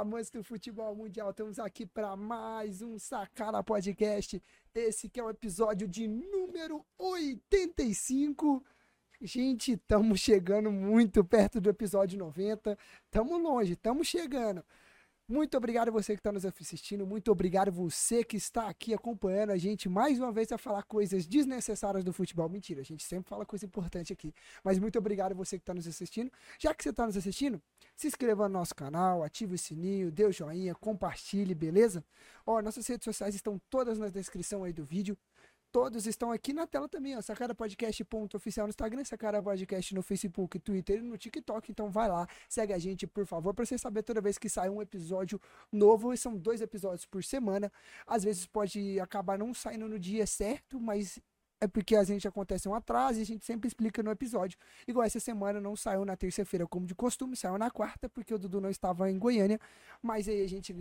amantes do futebol mundial, estamos aqui para mais um Sacana Podcast. Esse que é o episódio de número 85. Gente, estamos chegando muito perto do episódio 90. Estamos longe, estamos chegando. Muito obrigado você que está nos assistindo, muito obrigado você que está aqui acompanhando a gente mais uma vez a falar coisas desnecessárias do futebol. Mentira, a gente sempre fala coisa importante aqui. Mas muito obrigado você que está nos assistindo. Já que você está nos assistindo, se inscreva no nosso canal, ative o sininho, dê o joinha, compartilhe, beleza? Ó, nossas redes sociais estão todas na descrição aí do vídeo todos estão aqui na tela também, ó. Sacara Podcast ponto oficial no Instagram, Sacara Podcast no Facebook, Twitter e no TikTok. Então vai lá, segue a gente, por favor, para você saber toda vez que sai um episódio novo. E são dois episódios por semana. Às vezes pode acabar não saindo no dia certo, mas é porque a gente acontece um atraso e a gente sempre explica no episódio. Igual essa semana não saiu na terça-feira como de costume, saiu na quarta, porque o Dudu não estava em Goiânia, mas aí a gente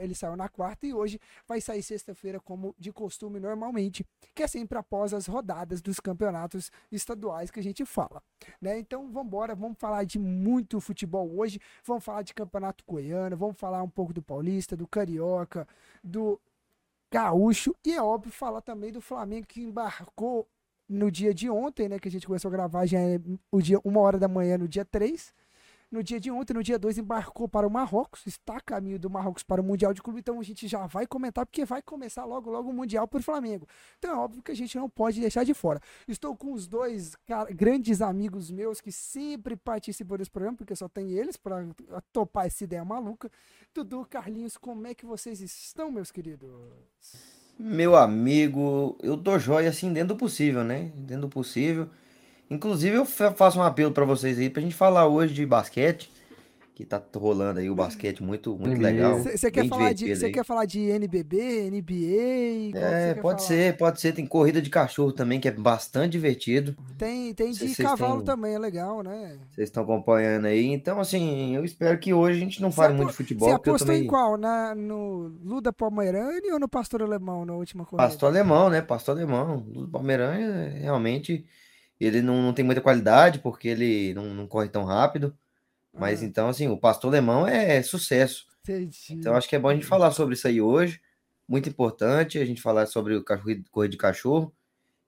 ele saiu na quarta e hoje vai sair sexta-feira como de costume normalmente, que é sempre após as rodadas dos campeonatos estaduais que a gente fala, né? Então vamos embora, vamos falar de muito futebol hoje, vamos falar de campeonato goiano, vamos falar um pouco do paulista, do carioca, do gaúcho. E é óbvio falar também do Flamengo que embarcou no dia de ontem, né? Que a gente começou a gravar já é o dia, uma hora da manhã no dia 3 no dia de ontem, no dia 2, embarcou para o Marrocos, está a caminho do Marrocos para o Mundial de Clube, então a gente já vai comentar, porque vai começar logo, logo o Mundial para o Flamengo. Então é óbvio que a gente não pode deixar de fora. Estou com os dois grandes amigos meus que sempre participam desse programa, porque só tem eles para topar essa ideia maluca. Dudu, Carlinhos, como é que vocês estão, meus queridos? Meu amigo, eu tô jóia assim dentro do possível, né? Dentro do possível. Inclusive, eu faço um apelo para vocês aí pra gente falar hoje de basquete. Que tá rolando aí o basquete muito, muito legal. Você quer, falar de, quer falar de NBB, NBA? É, pode falar? ser, pode ser. Tem corrida de cachorro também, que é bastante divertido. Tem, tem de cavalo também, é legal, né? Vocês estão acompanhando aí. Então, assim, eu espero que hoje a gente não fale muito de futebol. Você apostou também... em qual? Na, no Luda Palmeirani ou no Pastor Alemão na última corrida? Pastor Alemão, né? Pastor Alemão. Luda Palmeirani realmente ele não, não tem muita qualidade, porque ele não, não corre tão rápido. Mas ah. então, assim, o pastor alemão é, é sucesso. Entendi. Então, acho que é bom a gente falar sobre isso aí hoje. Muito importante a gente falar sobre o cachorro, corrida de cachorro,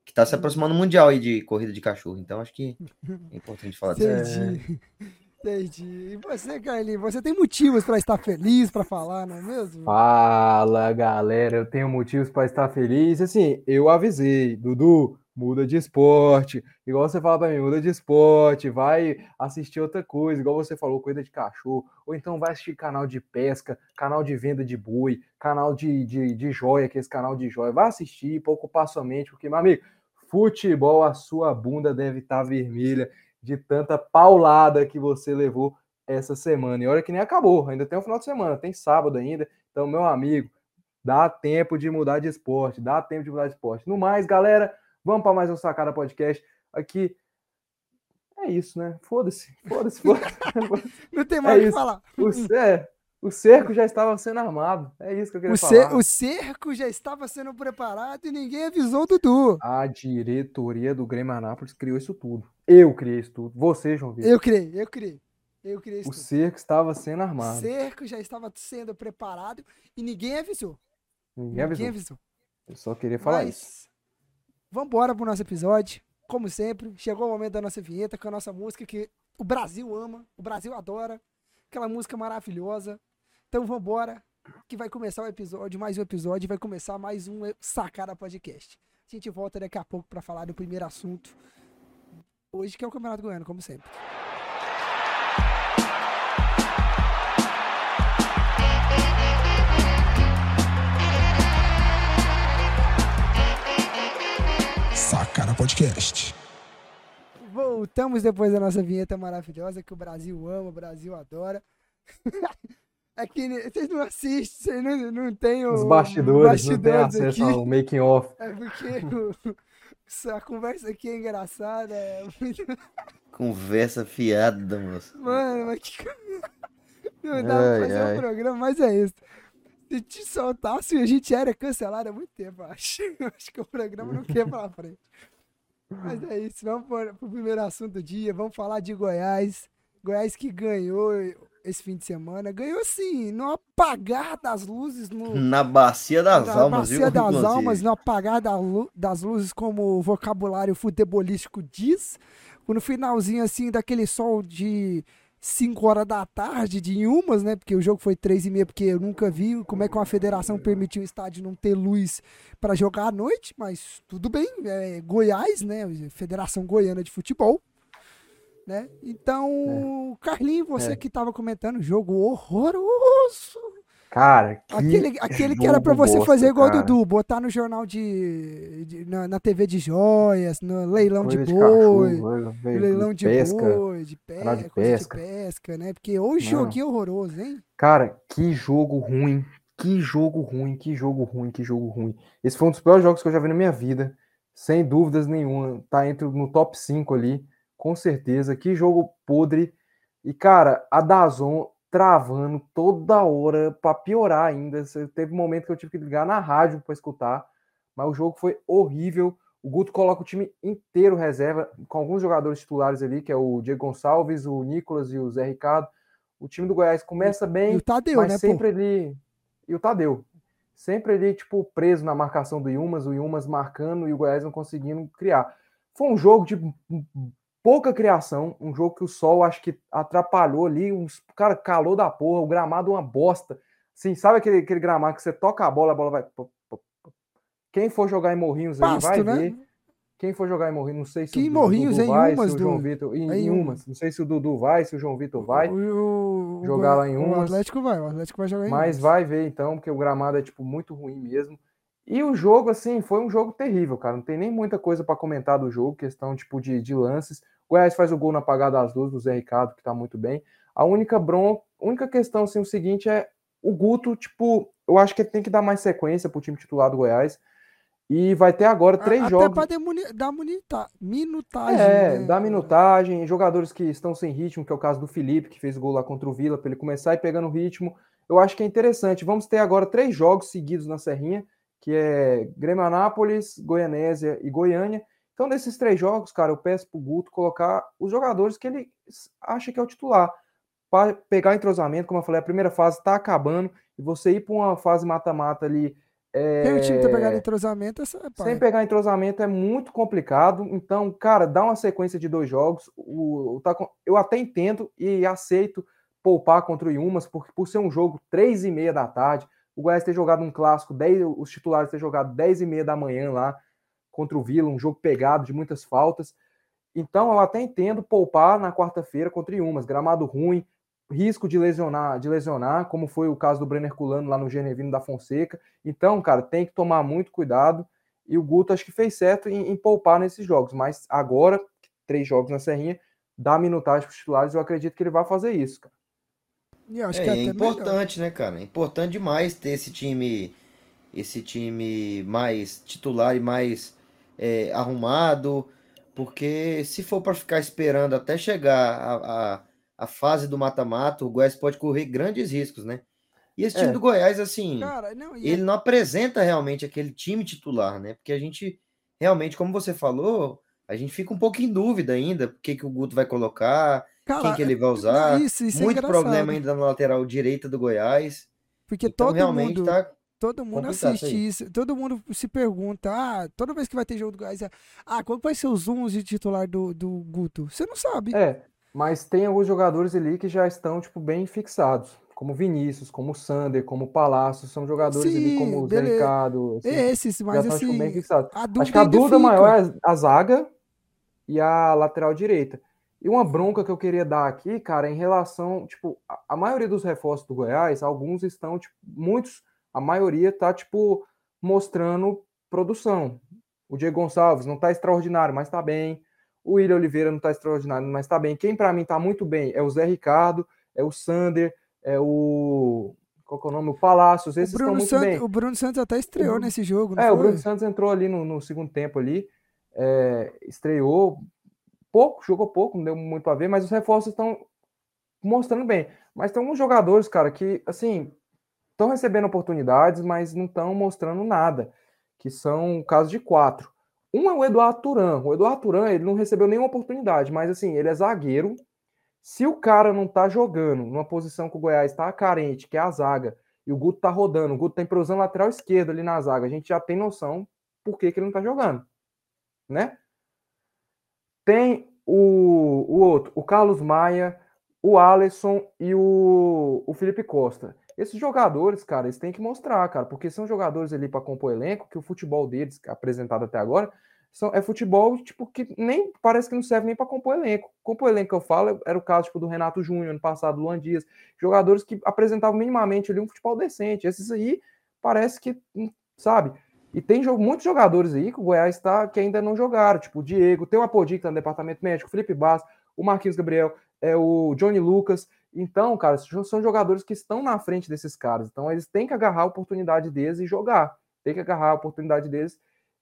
que está se hum. aproximando do mundial aí de corrida de cachorro. Então, acho que é importante falar disso. Entendi. Entendi. E você, Carlinhos, você tem motivos para estar feliz, para falar, não é mesmo? Fala, galera. Eu tenho motivos para estar feliz. Assim, eu avisei, Dudu muda de esporte. Igual você fala para mim, muda de esporte, vai assistir outra coisa, igual você falou, coisa de cachorro, ou então vai assistir canal de pesca, canal de venda de boi, canal de, de, de joia, que é esse canal de joia. Vai assistir para ocupar sua mente, porque, meu amigo, futebol, a sua bunda deve estar tá vermelha de tanta paulada que você levou essa semana. E olha que nem acabou, ainda tem o final de semana, tem sábado ainda. Então, meu amigo, dá tempo de mudar de esporte, dá tempo de mudar de esporte. No mais, galera, Vamos para mais um Sacada Podcast. Aqui é isso, né? Foda-se, foda-se, foda-se. Não tem mais o é que falar. O, é, o cerco já estava sendo armado. É isso que eu queria o falar. o cerco já estava sendo preparado e ninguém avisou o Dudu. A diretoria do Grêmio Anápolis criou isso tudo. Eu criei isso tudo. Você, João Vitor. Eu criei, eu criei. Eu criei isso o tudo. cerco estava sendo armado. O cerco já estava sendo preparado e ninguém avisou. Ninguém, ninguém avisou. avisou. Eu só queria falar Mas... isso. Vamos embora pro nosso episódio. Como sempre, chegou o momento da nossa vinheta com a nossa música que o Brasil ama, o Brasil adora. Aquela música maravilhosa. Então vamos embora, que vai começar o episódio, mais um episódio, vai começar mais um Sacada Podcast. A gente volta daqui a pouco para falar do primeiro assunto. Hoje que é o Campeonato Goiano, como sempre. Podcast. Voltamos depois da nossa vinheta maravilhosa que o Brasil ama, o Brasil adora. É que vocês não assistem, vocês não, não tem o, Os bastidores, bastidores não tem acesso aqui. ao making off. É porque o, a conversa aqui é engraçada. É muito... Conversa fiada, moço. Mano, mas que. Não dá ai, pra fazer ai. um programa, mas é isso. Se te soltasse, a gente era cancelado há muito tempo, acho. acho que o programa não quer pra frente. Mas é isso, vamos para o primeiro assunto do dia. Vamos falar de Goiás. Goiás que ganhou esse fim de semana. Ganhou assim, no apagar das luzes. No, na bacia das na almas, bacia viu? das inclusive? almas, no apagar da das luzes, como o vocabulário futebolístico diz. No finalzinho, assim, daquele sol de 5 horas da tarde, de umas, né? Porque o jogo foi 3 e meia, porque eu nunca vi como é que uma federação permitiu o estádio não ter luz para jogar à noite, mas tudo bem. É Goiás, né? Federação Goiana de Futebol. Né? Então, Carlinhos, você É. que estava comentando, jogo horroroso. Cara, que Aquele, aquele que era pra jogo você bosta, fazer igual o cara. Dudu, botar no jornal de. de- na, na TV de joias, no leilão de Coisa boi. cachorro, coisa no de leilão de pesca. boi, de, pe... canal de coisa de pesca. pesca, né? Porque hoje joguinho horroroso, hein? Cara, que jogo ruim. Que jogo ruim, que jogo ruim, que jogo ruim. Esse foi um dos piores jogos que eu já vi na minha vida. Sem dúvidas nenhuma. Tá entre no top 5 ali, com certeza. Que jogo podre. E, cara, a Dazon travando toda hora pra piorar ainda. Teve um momento que eu tive que ligar na rádio pra escutar. Mas o jogo foi horrível. O Guto coloca o time inteiro reserva, com alguns jogadores titulares ali, que é o Diego Gonçalves, o Nicolas e o Zé Ricardo. O time do Goiás começa bem, E o Tadeu, mas né, sempre ali. E o Tadeu. Sempre ali, tipo, preso na marcação do Yumas, o Yumas marcando e o Goiás não conseguindo criar. Foi um jogo de pouca criação, um jogo que o sol acho que atrapalhou ali, uns cara calor da porra, o gramado uma bosta. Assim, sabe aquele, aquele gramado que você toca a bola, a bola vai. Quem for jogar em Morrinhos aí Pasto, vai né? ver. Quem for jogar em Morrinhos, não sei se Que o em Dudu Morrinhos, em vai, Umas, se o João do- Vitor. Em, em Umas. Não sei se o Dudu vai, se o João Vitor vai. O, o- o jogar Goi- lá em O Umas. Atlético vai, o Atlético vai jogar em Mas Umas. vai ver então, porque o gramado é tipo muito ruim mesmo. E o jogo, assim, foi um jogo terrível, cara. Não tem nem muita coisa para comentar do jogo, questão tipo de, de lances. O Goiás faz o gol na apagada das luzes do Zé Ricardo, que tá muito bem. A única bron... única questão, assim, o seguinte é o Guto, tipo, eu acho que ele tem que dar mais sequência pro time titular do Goiás. E vai ter agora três Até jogos. pra demuni- dar minutagem. É, né? dá minutagem, jogadores que estão sem ritmo, que é o caso do Felipe, que fez gol lá contra o Vila, para ele começar e pegando ritmo. Eu acho que é interessante. Vamos ter agora três jogos seguidos na Serrinha, que é Grêmio Anápolis, Goianésia e Goiânia. Então, desses três jogos, cara, eu peço pro Guto colocar os jogadores que ele acha que é o titular. Para pegar entrosamento, como eu falei, a primeira fase está acabando, e você ir para uma fase mata-mata ali. Tem o time tá pegando é, entrosamento, essa é sem pegar entrosamento é muito complicado. Então, cara, dá uma sequência de dois jogos. O, o eu até entendo e aceito poupar contra o Yumas, porque por ser um jogo três e meia da tarde, o Goiás ter jogado um clássico, 10, os titulares ter jogado 10 e meia da manhã lá contra o Vila, um jogo pegado de muitas faltas. Então, eu até entendo poupar na quarta-feira contra o Yumas, gramado ruim, risco de lesionar, de lesionar, como foi o caso do Brenner Culano lá no Genevino da Fonseca. Então, cara, tem que tomar muito cuidado. E o Guto acho que fez certo em, em poupar nesses jogos. Mas agora, três jogos na Serrinha, dá minutagem para os titulares. Eu acredito que ele vai fazer isso, cara. E É, que é é até melhor. importante, né, cara? É importante demais ter esse time, esse time mais titular e mais é, arrumado, porque se for para ficar esperando até chegar a, a, a fase do mata-mata, o Goiás pode correr grandes riscos, né? E esse time É. do Goiás, assim, Cara, não, ele não apresenta realmente aquele time titular, né? Porque a gente realmente, como você falou, a gente fica um pouco em dúvida ainda, o que que o Guto vai colocar, cara, quem que ele vai não, usar. isso, isso é Muito engraçado, problema ainda na lateral direita do Goiás. Porque Então todo realmente mundo, tá todo mundo complicado assiste isso isso, todo mundo se pergunta, ah, toda vez que vai ter jogo do Goiás, é, ah, qual vai ser os 11 titular do, do Guto? Você não sabe. É, mas tem alguns jogadores ali que já estão, tipo, bem fixados. Como Vinícius, como Sander, como Palácio. São jogadores ali Sim, como o Zé beleza. Ricardo. assim, Esses, já mas estão, tipo, bem assim, fixados. a Acho que a ainda dúvida maior é a zaga e a lateral direita. E uma bronca que eu queria dar aqui, cara, em relação, tipo, a, a maioria dos reforços do Goiás, alguns estão, tipo, muitos, a maioria tá, tipo, mostrando produção. O Diego Gonçalves não tá extraordinário, mas tá bem. O William Oliveira não tá extraordinário, mas tá bem. Quem para mim tá muito bem é o Zé Ricardo, é o Sander, é o qual que é o nome? O Palácios, O esses estão Bruno, muito Santos, bem. o Bruno Santos até estreou Bruno- nesse jogo, É, o foi? Bruno Santos entrou ali no, no segundo tempo ali, é, estreou pouco, jogou pouco, não deu muito a ver, mas os reforços estão mostrando bem. Mas tem alguns jogadores, cara, que, assim, estão recebendo oportunidades, mas não estão mostrando nada, que são casos de quatro. Um é o Eduardo Turan. O Eduardo Turan, ele não recebeu nenhuma oportunidade, mas, assim, ele é zagueiro. Se o cara não tá jogando numa posição que o Goiás tá carente, que é a zaga, e o Guto tá rodando, o Guto tá improvisando lateral esquerdo ali na zaga, a gente já tem noção por que, que ele não tá jogando, né? Tem o, o outro, o Carlos Maia, o Alisson e o, o Felipe Costa. Esses jogadores, cara, eles têm que mostrar, cara, porque são jogadores ali para compor elenco, que o futebol deles, apresentado até agora, são, é futebol, tipo, que nem parece que não serve nem para compor elenco. Compor elenco que eu falo era o caso, tipo, do Renato Júnior, ano passado, Luan Dias, jogadores que apresentavam minimamente ali um futebol decente. Esses aí parece que, hum, sabe? E tem muitos jogadores aí que o Goiás está que ainda não jogaram, tipo o Diego, tem o Apodi que tá no departamento médico, o Felipe Bass, o Marquinhos Gabriel, é o Johnny Lucas. Então, cara, são jogadores que estão na frente desses caras. Então, eles têm que agarrar a oportunidade deles e jogar. Tem que agarrar a oportunidade deles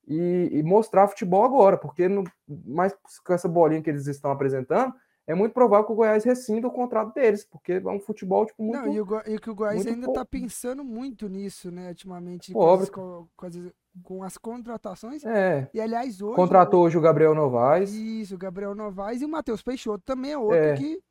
e, e mostrar futebol agora, porque no, mais com essa bolinha que eles estão apresentando, é muito provável que o Goiás rescinda o contrato deles, porque é um futebol tipo muito. Não, e, o, e que o Goiás ainda está pensando muito nisso, né, ultimamente, Pobre. Com, as, com as contratações. É. E aliás, hoje. Contratou hoje o Gabriel Novaes. Isso, o Gabriel Novaes e o Matheus Peixoto também é outro é. que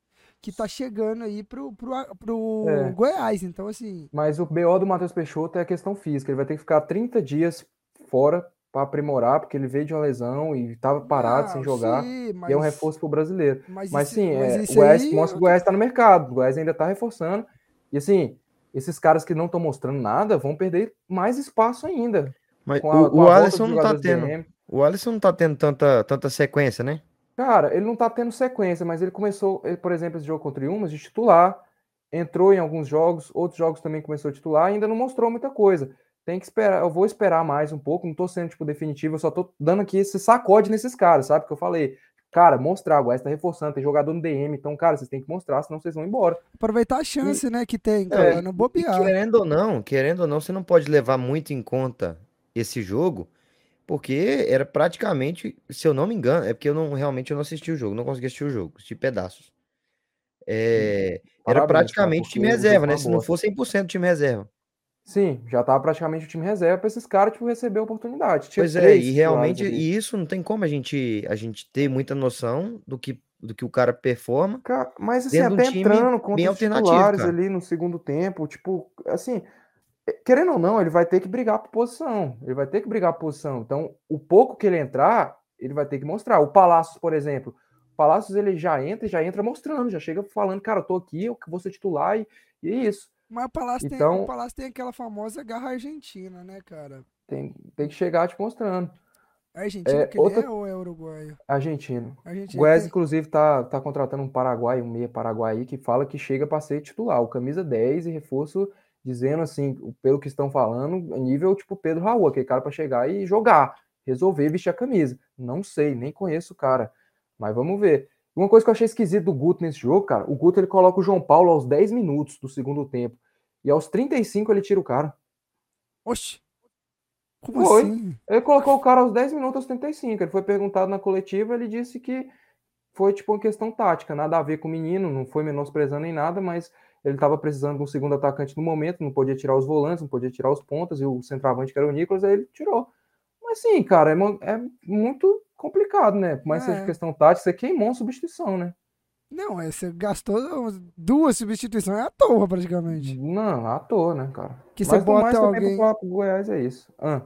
que tá chegando aí pro, pro, pro é. Goiás. Então, assim. Mas o BO do Matheus Peixoto é a questão física. Ele vai ter que ficar 30 dias fora para aprimorar, porque ele veio de uma lesão e estava parado não, sem jogar. Sim, mas... E é um reforço para o brasileiro. Mas, mas sim, é, o Goiás aí... mostra que o Goiás está no mercado, o Goiás ainda está reforçando. E assim, esses caras que não estão mostrando nada vão perder mais espaço ainda. Mas a, o, o Alisson não tá tendo. DM. O Alisson não tá tendo tanta, tanta sequência, né? Cara, ele não tá tendo sequência, mas ele começou, ele, por exemplo, esse jogo contra o Umas de titular, entrou em alguns jogos, outros jogos também começou a titular, ainda não mostrou muita coisa tem que esperar, eu vou esperar mais um pouco, não tô sendo, tipo, definitivo, eu só tô dando aqui esse sacode nesses caras, sabe? Que eu falei, cara, mostrar, o Goiás tá reforçando, tem jogador no DM, então, cara, vocês têm que mostrar, senão vocês vão embora. Aproveitar a chance, e, né, que tem, cara, é, não bobear. Querendo ou não, querendo ou não, você não pode levar muito em conta esse jogo, porque era praticamente, se eu não me engano, é porque eu não, realmente eu não assisti o jogo, não consegui assistir o jogo, assisti pedaços. É, era praticamente time reserva, né? Se não fosse 100% time reserva. Sim, já estava praticamente o time reserva para esses caras tipo, receber a oportunidade. Tinha pois é, e realmente e isso não tem como a gente, a gente ter muita noção do que, do que o cara performa. Cara, mas assim, até um entrando contra os titulares cara. ali no segundo tempo, tipo, assim, querendo ou não, ele vai ter que brigar por posição. Ele vai ter que brigar por posição. Então, o pouco que ele entrar, ele vai ter que mostrar. O Palácios, por exemplo, o Palácios ele já entra e já entra mostrando, já chega falando, cara, eu tô aqui, eu vou ser titular e, e é isso. Mas o Palácio, então, tem, o Palácio tem aquela famosa garra argentina, né, cara? Tem, tem que chegar te mostrando. É Argentina é, outra... é ou é uruguaio? Argentino. Argentina Goiás, tem... inclusive, tá, tá contratando um Paraguai, um meia Paraguai que fala que chega para ser titular. O camisa 10 e reforço dizendo assim, pelo que estão falando, nível tipo Pedro Raul, aquele cara para chegar e jogar, resolver vestir a camisa. Não sei, nem conheço o cara. Mas vamos ver. Uma coisa que eu achei esquisito do Guto nesse jogo, cara, o Guto ele coloca o João Paulo aos 10 minutos do segundo tempo. E aos 35 ele tira o cara. Oxi. Como foi. assim? Ele colocou o cara aos 10 minutos aos 35. Ele foi perguntado na coletiva, ele disse que foi tipo uma questão tática, nada a ver com o menino, não foi menosprezando em nada, mas ele estava precisando de um segundo atacante no momento, não podia tirar os volantes, não podia tirar os pontas, e o centroavante que era o Nicolas, aí ele tirou. Mas sim, cara, é, é muito complicado, né? Por mais é. seja questão tática, você queimou uma substituição, né? Não, é, você gastou duas substituições à toa, praticamente. Não, à toa, né, cara? Que você bota mais alguém... pro, pro Goiás é isso. Ah.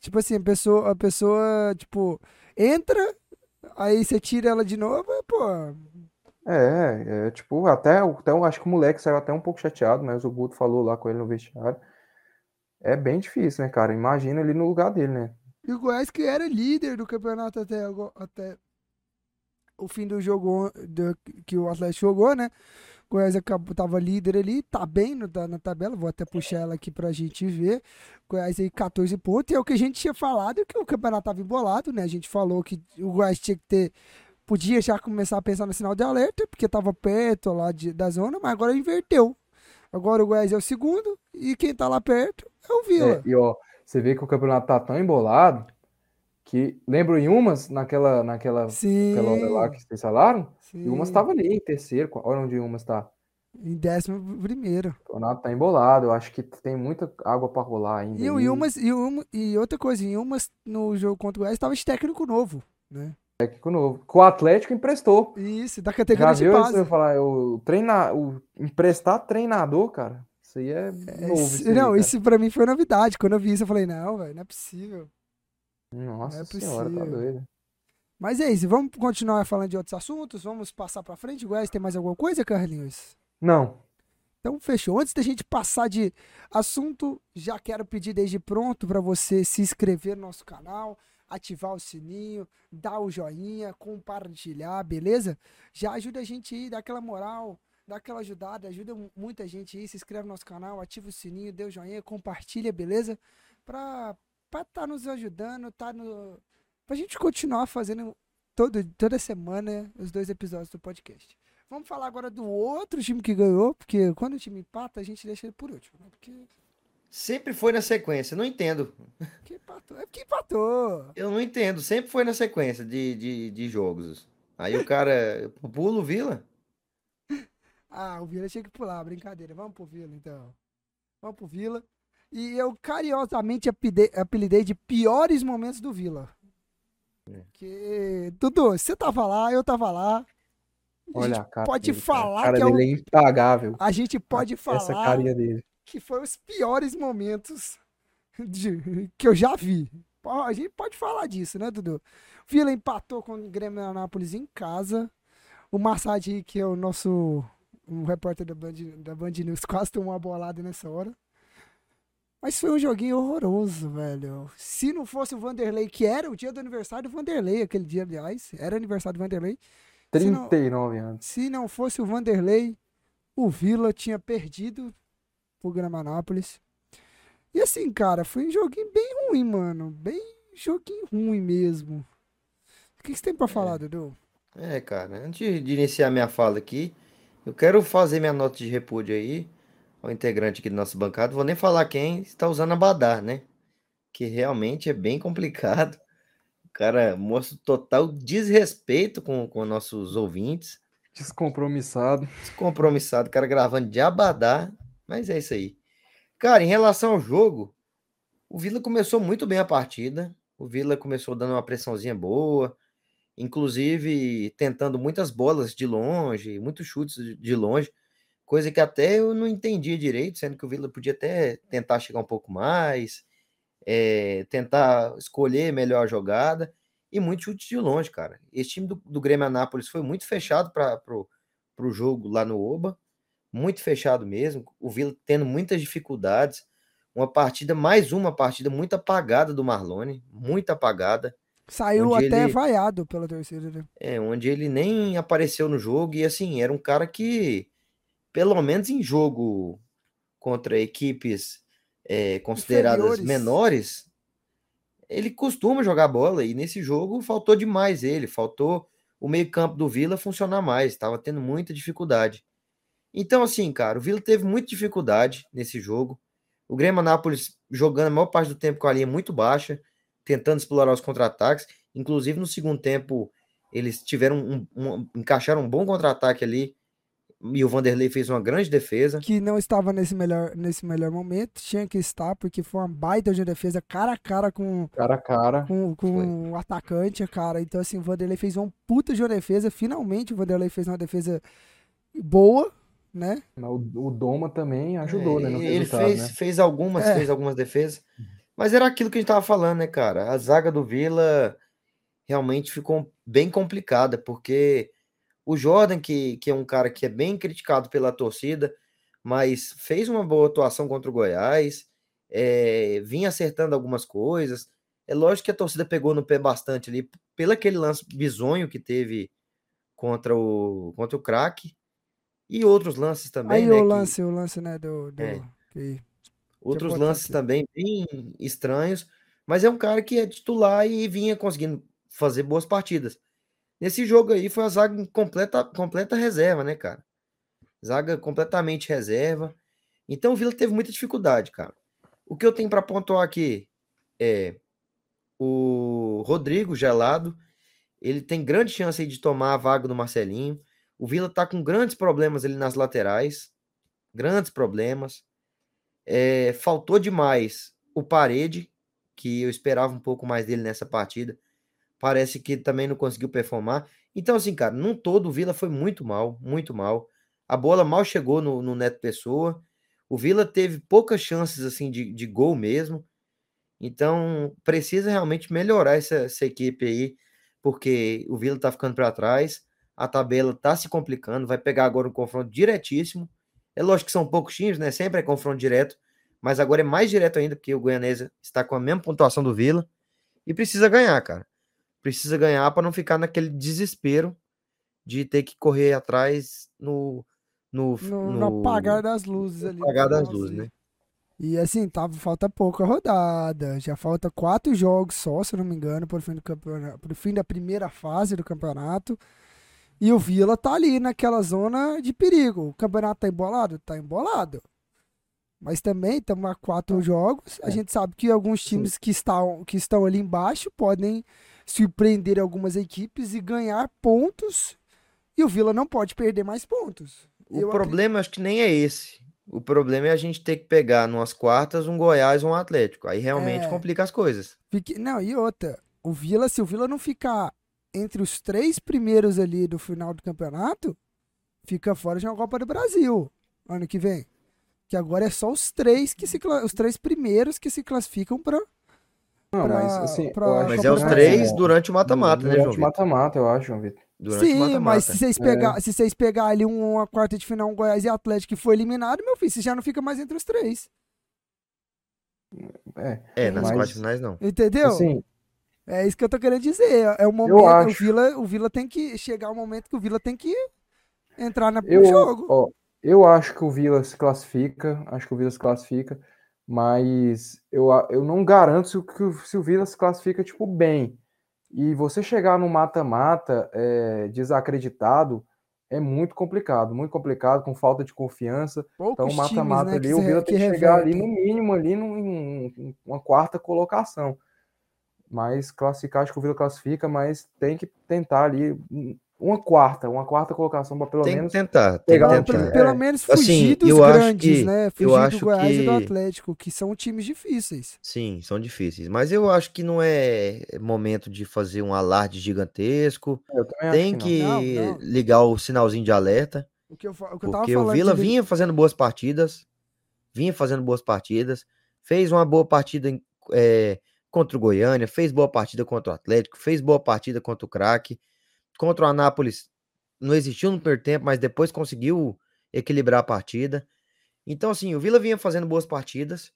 Tipo assim, a pessoa, a pessoa, tipo, entra, aí você tira ela de novo, pô... É, é, tipo, até, até eu acho que o moleque saiu até um pouco chateado, mas o Guto falou lá com ele no vestiário. É bem difícil, né, cara? Imagina ele no lugar dele, né? E o Goiás que era líder do campeonato até, até o fim do jogo do, que o Atlético jogou, né? O Goiás acabou, tava líder ali, tá bem no, na tabela, vou até puxar ela aqui pra gente ver. O Goiás aí 14 pontos, e é o que a gente tinha falado, que o campeonato tava embolado, né? A gente falou que o Goiás tinha que ter, podia já começar a pensar no sinal de alerta, porque tava perto lá de, da zona, mas agora inverteu. Agora o Goiás é o segundo, e quem tá lá perto é o Vila. É, e ó, você vê que o campeonato tá tão embolado que lembro em umas naquela naquela hora lá que vocês falaram, Sim. e umas estava ali em terceiro, olha onde umas está. Em décimo primeiro. O campeonato tá embolado, eu acho que tem muita água para rolar ainda. E, umas, e, uma, e outra coisa, em umas no jogo contra o Goiás estava de técnico novo, né? Técnico novo. Que o Atlético emprestou. Isso, da Já categoria de viu base. isso? Eu falar, o, treina, o emprestar treinador, cara. Isso aí é É, novo. aí, não, cara. isso pra mim foi novidade. Quando eu vi isso, eu falei, não, velho, não é possível. Nossa não é senhora, tá possível. doido. Mas é isso, vamos continuar falando de outros assuntos, vamos passar pra frente. Goiás, tem mais alguma coisa, Carlinhos? Não. Então, fechou. Antes da gente passar de assunto, já quero pedir desde pronto para você se inscrever no nosso canal, ativar o sininho, dar o joinha, compartilhar, beleza? Já ajuda a gente aí, dá aquela moral, dá aquela ajudada, ajuda mu- muita gente aí. Se inscreve no nosso canal, ativa o sininho, dê o joinha, compartilha, beleza? Pra estar tá nos ajudando, tá no. Pra gente continuar fazendo todo, toda semana os dois episódios do podcast. Vamos falar agora do outro time que ganhou, porque quando o time empata, a gente deixa ele por último. Né? Porque, Sempre foi na sequência, não entendo. porque empatou. É porque empatou. Eu não entendo, sempre foi na sequência de, de, de jogos. Aí o cara pula o Vila. Ah, o Vila tinha que pular, brincadeira. Vamos pro Vila, então. Vamos pro Vila. E eu carinhosamente apelidei de piores momentos do Vila. Que, Dudu, você tava lá, eu tava lá. A Olha gente a cara pode dele, cara. falar A cara que é o- é impagável. A gente pode Essa falar carinha dele. Que foi os piores momentos de- que eu já vi. A gente pode falar disso, né, Dudu? Vila empatou com o Grêmio Anápolis em casa. O Massad, que é o nosso um repórter da Band, da Band News, quase tomou uma bolada nessa hora. Mas foi um joguinho horroroso, velho. Se não fosse o Vanderlei, que era o dia do aniversário do Vanderlei, aquele dia, aliás, era aniversário do Vanderlei. Se não- 39 anos. se não fosse o Vanderlei, o Vila tinha perdido pro Gramanápolis. E assim, cara, foi um joguinho bem ruim, mano. Bem joguinho ruim mesmo. O que que você tem pra falar, Dudu? É, cara, antes de iniciar minha fala aqui, eu quero fazer minha nota de repúdio aí ao integrante aqui do nosso bancada. Vou nem falar quem está usando Abadar, né? Que realmente é bem complicado. O cara mostra total desrespeito com, com nossos ouvintes. Descompromissado. Descompromissado, o cara gravando de Abadar. Mas é isso aí. Cara, em relação ao jogo, o Vila começou muito bem a partida. O Vila começou dando uma pressãozinha boa, inclusive tentando muitas bolas de longe, muitos chutes de- longe, coisa que até eu não entendia direito, sendo que o Vila podia até tentar chegar um pouco mais, eh, tentar escolher melhor a jogada, e muito chute de longe, cara. Esse time do, do Grêmio Anápolis foi muito fechado para o jogo lá no Oba, muito fechado mesmo. O Vila tendo muitas dificuldades. Uma partida, mais uma partida muito apagada do Marlone, muito apagada. Saiu até ele- vaiado pela torcida, né? É, onde ele nem apareceu no jogo. E assim, era um cara que, pelo menos em jogo contra equipes é, consideradas Inferiores. menores, ele costuma jogar bola. E nesse jogo faltou demais ele. Faltou o meio-campo do Vila funcionar mais. Estava tendo muita dificuldade. Então, assim, cara, o Vila teve muita dificuldade nesse jogo. O Grêmio Anápolis jogando a maior parte do tempo com a linha muito baixa, tentando explorar os contra-ataques. Inclusive, no segundo tempo, eles tiveram um, um- encaixaram um bom contra-ataque ali. E o Vanderlei fez uma grande defesa. Que não estava nesse melhor, nesse melhor momento. Tinha que estar, porque foi uma baita de defesa cara a cara com, Cara a cara. com, com o atacante, cara. Então, assim, o Vanderlei fez uma puta de uma defesa. Finalmente, o Vanderlei fez uma defesa boa, né? O, o Doma também ajudou, né? No É, ele fez, né? fez algumas, É. fez algumas defesas. Mas era aquilo que a gente tava falando, né, cara? A zaga do Vila realmente ficou bem complicada, porque o Jordan, que, que é um cara que é bem criticado pela torcida, mas fez uma boa atuação contra o Goiás, é, vinha acertando algumas coisas. É lógico que a torcida pegou no pé bastante ali, pelo aquele lance bizonho que teve contra o, contra o craque, e outros lances também, Aí né, o que- lance, o lance, né, do... do É. que- Outros lances aqui. também bem estranhos, mas é um cara que é titular e vinha conseguindo fazer boas partidas. Nesse jogo aí foi a zaga em completa, completa reserva, né, cara? Zaga completamente reserva. Então o Vila teve muita dificuldade, cara. O que eu tenho para pontuar aqui é o Rodrigo Gelado, ele tem grande chance de tomar a vaga do Marcelinho. O Vila tá com grandes problemas ali nas laterais, grandes problemas. É, faltou demais o Parede, que eu esperava um pouco mais dele nessa partida. parece que também não conseguiu performar. Então, assim, cara, num todo, o Vila foi muito mal, muito mal. A bola mal chegou no, no Neto Pessoa. O Vila teve poucas chances, assim, de, de gol mesmo. Então, precisa realmente melhorar essa, essa equipe aí, porque o Vila tá ficando para trás, a tabela tá se complicando, vai pegar agora um confronto diretíssimo. É lógico que são poucos times, né? Sempre é confronto direto, mas agora é mais direto ainda, porque o Goianese está com a mesma pontuação do Vila e precisa ganhar, cara. Precisa ganhar para não ficar naquele desespero de ter que correr atrás no no, no, no apagar das luzes ali. Apagar das luzes, né? E assim, tá, falta pouca rodada. Já falta quatro jogos só, se não me engano, pro fim, do campeonato, pro fim da primeira fase do campeonato. E o Vila tá ali naquela zona de perigo. O campeonato tá embolado? Tá embolado. Mas também estamos a quatro jogos. A é. gente sabe que alguns times que estão, que estão ali embaixo podem surpreender algumas equipes e ganhar pontos. E o Vila não pode perder mais pontos. O Eu problema acredito... acho que nem é esse. O problema é a gente ter que pegar numas quartas um Goiás ou um Atlético. Aí realmente é... complica as coisas. Fique... Não, e outra. O Vila, se o Vila não ficar entre os três primeiros ali do final do campeonato, fica fora de uma Copa do Brasil ano que vem. Que agora é só os três que se os três primeiros que se classificam para não, pra, mas assim, mas é os três durante o mata-mata, né, João? Durante o mata-mata, eu acho, João Vitor. Durante Sim, mata -mata. mas se vocês pegar, é. se vocês pegar ali uma quarta de final, um Goiás e Atlético que foi eliminado, meu filho, você já não fica mais entre os três. É, é nas mas... quartas finais não. Entendeu? Assim, é isso que eu tô querendo dizer. É o momento, acho... o Vila, o Vila tem que chegar o momento que o Vila tem que entrar no eu, jogo. Ó, eu acho que o Vila se classifica, acho que o Vila se classifica, mas eu, eu não garanto se, que, se o Vila se classifica tipo bem. E você chegar no mata-mata é, desacreditado é muito complicado, muito complicado, com falta de confiança. Poucos então, mata-mata né, ali, o Vila tem que chegar ali no mínimo, ali em uma quarta colocação mas classificar, acho que o Vila classifica, mas tem que tentar ali uma quarta, uma quarta colocação para pelo tem menos que tentar, pegar tem que tentar. Pelo, menos assim, fugir assim, dos grandes, que, né? Fugir eu acho do Goiás que... e do Atlético, que são times difíceis. Sim, são difíceis, mas eu acho que não é momento de fazer um alarde gigantesco. tem que, que não. Não, não. ligar o sinalzinho de alerta. O que eu, o que porque o Vila de... vinha fazendo boas partidas, vinha fazendo boas partidas, fez uma boa partida é, contra o Goiânia, fez boa partida contra o Atlético, fez boa partida contra o Craque, contra o Anápolis não existiu no primeiro tempo, mas depois conseguiu equilibrar a partida. Então, assim, o Vila vinha fazendo boas partidas,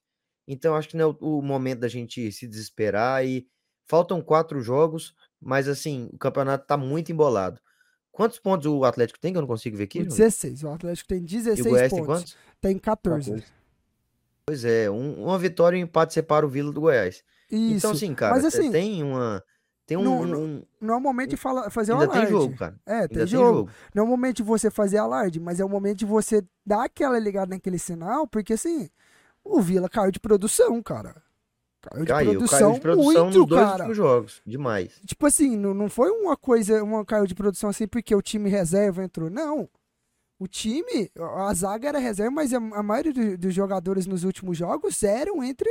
então acho que não é o, o momento da gente se desesperar e faltam quatro jogos, mas assim, o campeonato tá muito embolado. Quantos pontos o Atlético tem que eu não consigo ver aqui? 16. O Atlético tem 16 e o Goiás pontos. Tem, quantos? tem 14. 14. Pois é, um, uma vitória e um empate separa o Vila do Goiás. Então, Isso. Então, assim, cara, Mas, assim, tem uma. Tem um, não, um... não é o momento de fala, fazer Ainda alarde. tem jogo, cara. É, tem, jogo. tem jogo. Não é o momento de você fazer alarde, mas é o momento de você dar aquela ligada naquele sinal, porque assim, o Vila caiu de produção, cara. Caiu de caiu, produção, caiu de produção muito, nos dois cara. últimos jogos. Demais. Tipo assim, não, não foi uma coisa, uma caiu de produção assim porque o time reserva entrou. Não. O time, a zaga era reserva, mas a, a maioria dos jogadores nos últimos jogos eram entre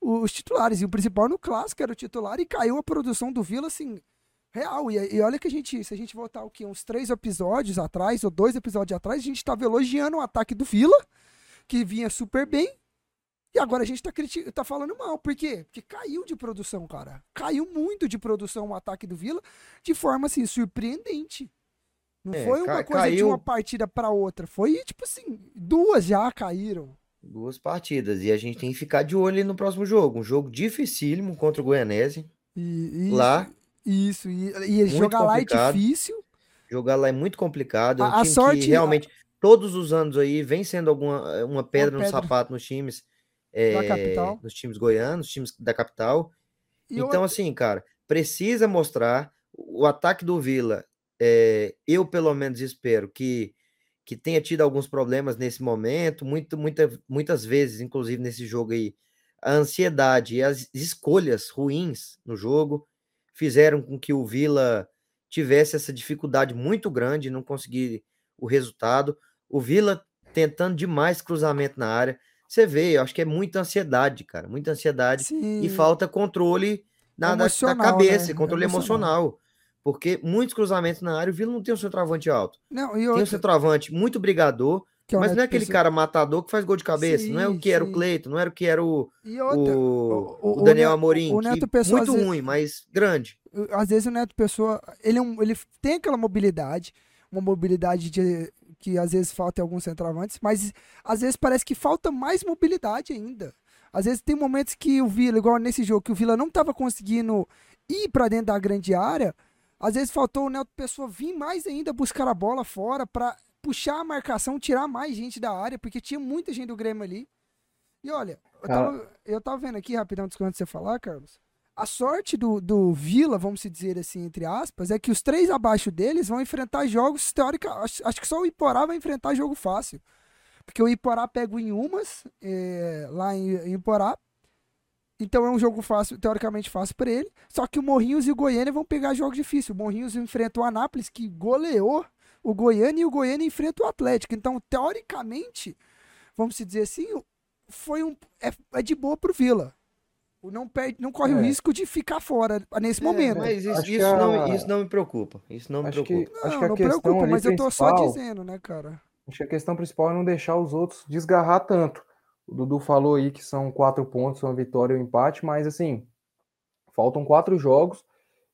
os titulares. E o principal no clássico era o titular e caiu a produção do Vila, assim, real. E, e olha que a gente, se a gente voltar o quê? Uns três episódios atrás, ou dois episódios atrás, a gente estava elogiando o ataque do Vila, que vinha super bem. E agora a gente tá, tá falando mal. Por quê? Porque caiu de produção, cara. Caiu muito de produção o ataque do Vila, de forma assim, surpreendente. Não é, foi uma coisa caiu... de uma partida para outra. Foi tipo assim, duas já caíram. Duas partidas. E a gente tem que ficar de olho no próximo jogo. Um jogo dificílimo contra o Goianese. E, isso, lá. Isso. E, e jogar lá é difícil. Jogar lá é muito complicado. É um a, a sorte, realmente, todos os anos aí, vem sendo alguma uma pedra, uma pedra. no sapato nos times. É. Nos times goianos, times da capital. E então, eu... assim, cara, precisa mostrar o ataque do Vila. É, eu, pelo menos, espero que que tenha tido alguns problemas nesse momento, muito, muita, muitas vezes, inclusive nesse jogo aí, a ansiedade e as escolhas ruins no jogo fizeram com que o Vila tivesse essa dificuldade muito grande, não conseguir o resultado. O Vila tentando demais cruzamento na área. Você vê, eu acho que é muita ansiedade, cara, muita ansiedade Sim. e falta controle da, da, da cabeça, né? controle emocional. emocional. Porque muitos cruzamentos na área, o Vila não tem um centroavante alto. Não, e outro... Tem um centroavante muito brigador, é mas não é aquele cara matador que faz gol de cabeça. Sim, não é o que sim. era o Cleiton, não era o que era o, o, o, o, Daniel Amorim. O Neto Pessoa, muito ruim, mas grande. Às vezes o Neto Pessoa, ele, é um, ele tem aquela mobilidade, uma mobilidade de, que às vezes falta em alguns centroavantes, mas às vezes parece que falta mais mobilidade ainda. Às vezes tem momentos que o Vila, igual nesse jogo, que o Vila não estava conseguindo ir para dentro da grande área, às vezes faltou o Neto Pessoa vir mais ainda buscar a bola fora para puxar a marcação, tirar mais gente da área, porque tinha muita gente do Grêmio ali. E olha, eu tava, eu tava vendo aqui rapidão antes de você falar, Carlos. A sorte do, do Vila, vamos dizer assim, entre aspas, é que os três abaixo deles vão enfrentar jogos teóricos. Acho, acho que só o Iporá vai enfrentar jogo fácil. Porque o Iporá pega o Inhumas, é, lá em, em Iporá, então é um jogo fácil, teoricamente fácil para ele. Só que o Morrinhos e o Goiânia vão pegar jogos difíceis. O Morrinhos enfrenta o Anápolis, que goleou o Goiânia, e o Goiânia enfrenta o Atlético. Então, teoricamente, vamos dizer assim, foi um é, é de boa pro Vila. Não, perde, não corre é. o risco de ficar fora nesse é, momento. Mas isso, isso a... não, isso não me preocupa. Isso não me acho preocupa. Que, acho não, que a não preocupa, mas eu tô só dizendo, né, cara? Acho que a questão principal é não deixar os outros desgarrar tanto. O Dudu falou aí que são quatro pontos, uma vitória e um empate, mas assim, faltam quatro jogos,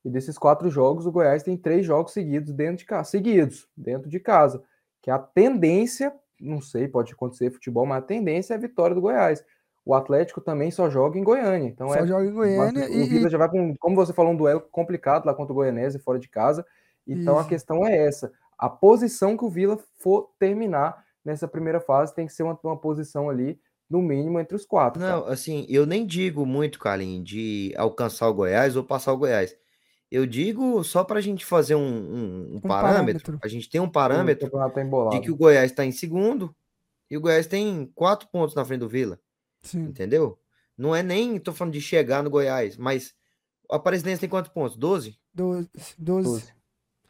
e desses quatro jogos, o Goiás tem três jogos seguidos dentro de casa, seguidos, dentro de casa. Que a tendência, não sei, pode acontecer futebol, mas a tendência é a vitória do Goiás. O Atlético também só joga em Goiânia. Então só é, joga em Goiânia. O, Vila já vai com, como você falou, um duelo complicado lá contra o Goianese, fora de casa. Então Isso. a questão é essa. A posição que o Vila for terminar nessa primeira fase tem que ser uma, uma posição ali no mínimo entre os quatro. Não, cara. assim, eu nem digo muito, Carlinhos, de alcançar o Goiás ou passar o Goiás. Eu digo só para a gente fazer um, um, um, um parâmetro, parâmetro, a gente tem um parâmetro de que o Goiás está em segundo e o Goiás tem quatro pontos na frente do Vila. Sim. Entendeu? Não é nem, tô falando de chegar no Goiás, mas a presidência tem quantos pontos? 12? 12. 12. 12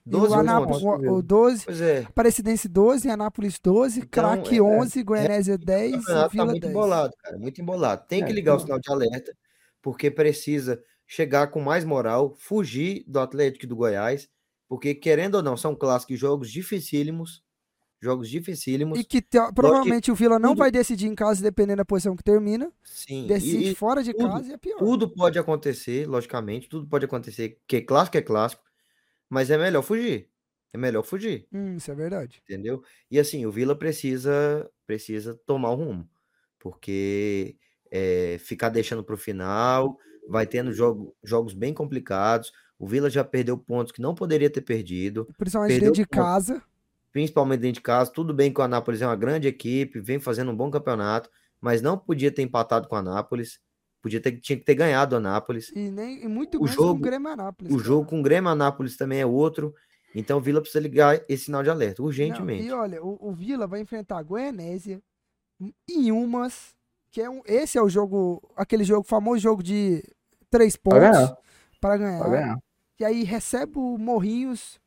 o, Anápolis, o, o 12, pois é. Aparecidense 12, Anápolis 12, então, Craque é, 11, é, Goianésia 10 e tá Vila tá muito 10. embolado, cara, muito embolado. Tem é, que ligar então... o sinal de alerta, porque precisa chegar com mais moral, fugir do Atlético e do Goiás, porque querendo ou não, são clássicos jogos dificílimos, jogos dificílimos. E que te... provavelmente que o Vila não tudo... vai decidir em casa, dependendo da posição que termina. Sim. Decide e, fora de tudo, casa e é pior. Tudo pode acontecer, logicamente, tudo pode acontecer, que clássico é clássico. Mas é melhor fugir. É melhor fugir. Hum, isso é verdade. Entendeu? E assim, o Vila precisa precisa tomar o rumo. Porque é, ficar deixando para o final, vai tendo jogo, jogos bem complicados. O Vila já perdeu pontos que não poderia ter perdido. Principalmente dentro de pontos, casa. Principalmente dentro de casa. Tudo bem que o Anápolis é uma grande equipe, vem fazendo um bom campeonato, mas não podia ter empatado com o Anápolis. Podia ter, tinha que ter ganhado o Anápolis. E, nem, e muito o jogo, com o Grêmio Anápolis. O cara. jogo com o Grêmio Anápolis também é outro. Então o Vila precisa ligar esse sinal de alerta, urgentemente. Não, e olha, o, o, Vila vai enfrentar a Goianésia em umas, que é um, esse é o jogo, aquele jogo, famoso jogo de três pontos para ganhar. ganhar. ganhar. E aí recebe o Morrinhos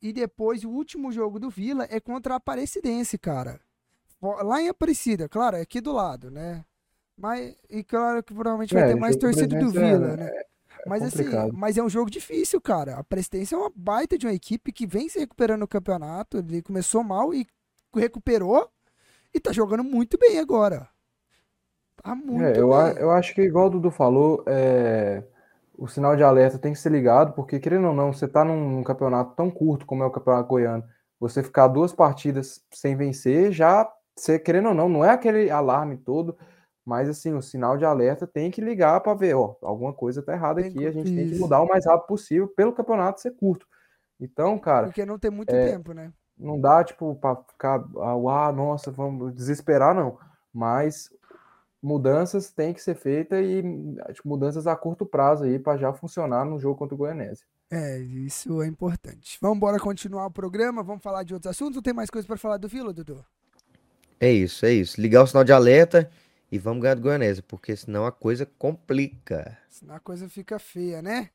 e depois o último jogo do Vila é contra a Aparecidense, cara. Lá em Aparecida, claro, é aqui do lado, né? Mas, e claro que provavelmente vai é, ter mais torcida do Vila, é, né? É mas assim, mas é um jogo difícil, cara. A Presidência é uma baita de uma equipe que vem se recuperando no campeonato. Ele começou mal e recuperou e tá jogando muito bem agora. Tá muito é, eu, bem. eu acho que, igual o Dudu falou, é, o sinal de alerta tem que ser ligado, porque, querendo ou não, você tá num, num campeonato tão curto como é o Campeonato Goiano, você ficar duas partidas sem vencer, já, você, querendo ou não, não é aquele alarme todo mas assim, o sinal de alerta tem que ligar para ver, ó, alguma coisa tá errada aqui, a gente tem que mudar o mais rápido possível pelo campeonato ser curto. Então, cara, porque não tem muito é, tempo, né? Não dá tipo para ficar, ah, nossa, vamos desesperar não, mas mudanças têm que ser feitas e tipo, mudanças a curto prazo aí para já funcionar no jogo contra o Goianese. É, isso é importante. Vamos embora continuar o programa, vamos falar de outros assuntos ou tem mais coisa para falar do Vila, Dudu? É isso, é isso. Ligar o sinal de alerta e vamos ganhar do Goianese, porque senão a coisa complica. Senão a coisa fica feia, né?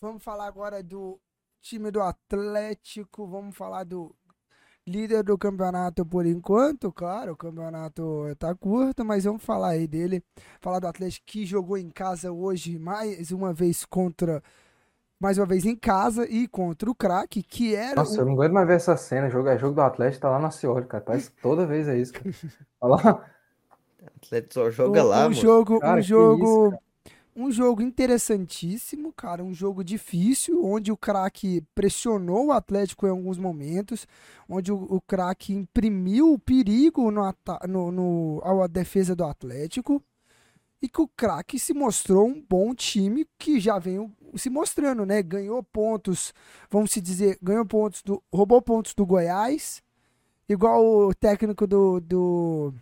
Vamos falar agora do time do Atlético, vamos falar do líder do campeonato por enquanto, claro, o campeonato tá curto, mas vamos falar aí dele. Falar do Atlético que jogou em casa hoje mais uma vez contra. Mais uma vez em casa e contra o craque, que era. Nossa, o... eu não aguento mais ver essa cena. Jogo, é jogo do Atlético, tá lá na Cioli, cara. Parece toda vez é isso, cara. Olha lá. O Atlético só joga lá, um mano. Jogo, Cara, um jogo isso, um jogo interessantíssimo, cara, um jogo difícil, onde o craque pressionou o Atlético em alguns momentos, onde o, o craque imprimiu o perigo no, no, no, ao defesa do Atlético, e que o craque se mostrou um bom time que já vem se mostrando, né? Ganhou pontos, vamos se dizer, ganhou pontos do. roubou pontos do Goiás, igual o técnico do. do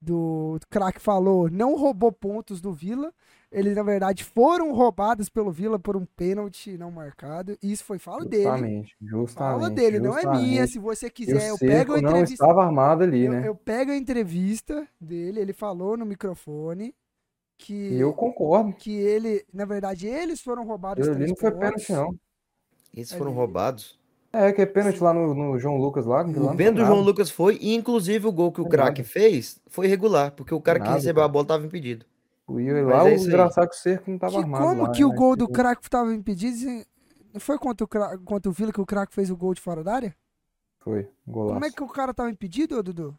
do craque falou, não roubou pontos do Vila. Eles, na verdade, foram roubados pelo Vila por um pênalti não marcado. Isso foi fala dele. Justamente, justamente. Fala dele, não é minha. justamente. Se você quiser, eu pego a cerco não entrevista. estava armado ali, Eu, né? eu pego a entrevista dele, ele falou no microfone que, eu concordo. que ele, na verdade, eles foram roubados ali três não foi pênalti, não. Esses foram Ali. roubados. É, que é pênalti lá no, no João Lucas lá. O do João. Lucas foi, e inclusive o gol que o craque fez foi regular, porque o cara que Nada, recebeu a cara. bola estava impedido. O Will lá, é o engraçado que o cerco não estava Que armado como lá, que o né? gol do Tipo, craque estava impedido? Foi contra o, cra- contra o Vila que o craque fez o gol de fora da área? Foi, golaço. Como é que o cara tava impedido, Dudu?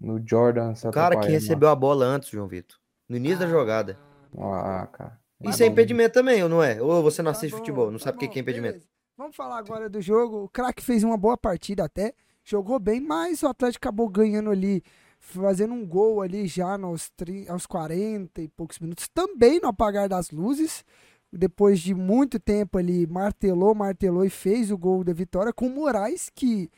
No Jordan, O cara que recebeu a bola antes, João Vitor. No início da jogada. Ah, cara. Isso é impedimento também, ou não é? Ou você não Tá assiste bom, futebol, não tá sabe o que é impedimento. beleza. Vamos falar agora do jogo. O craque fez uma boa partida até, jogou bem, mas o Atlético acabou ganhando ali, fazendo um gol ali já tri- aos 40 e poucos minutos, também no apagar das luzes. Depois de muito tempo ali, martelou, martelou e fez o gol da vitória com o Moraes, que,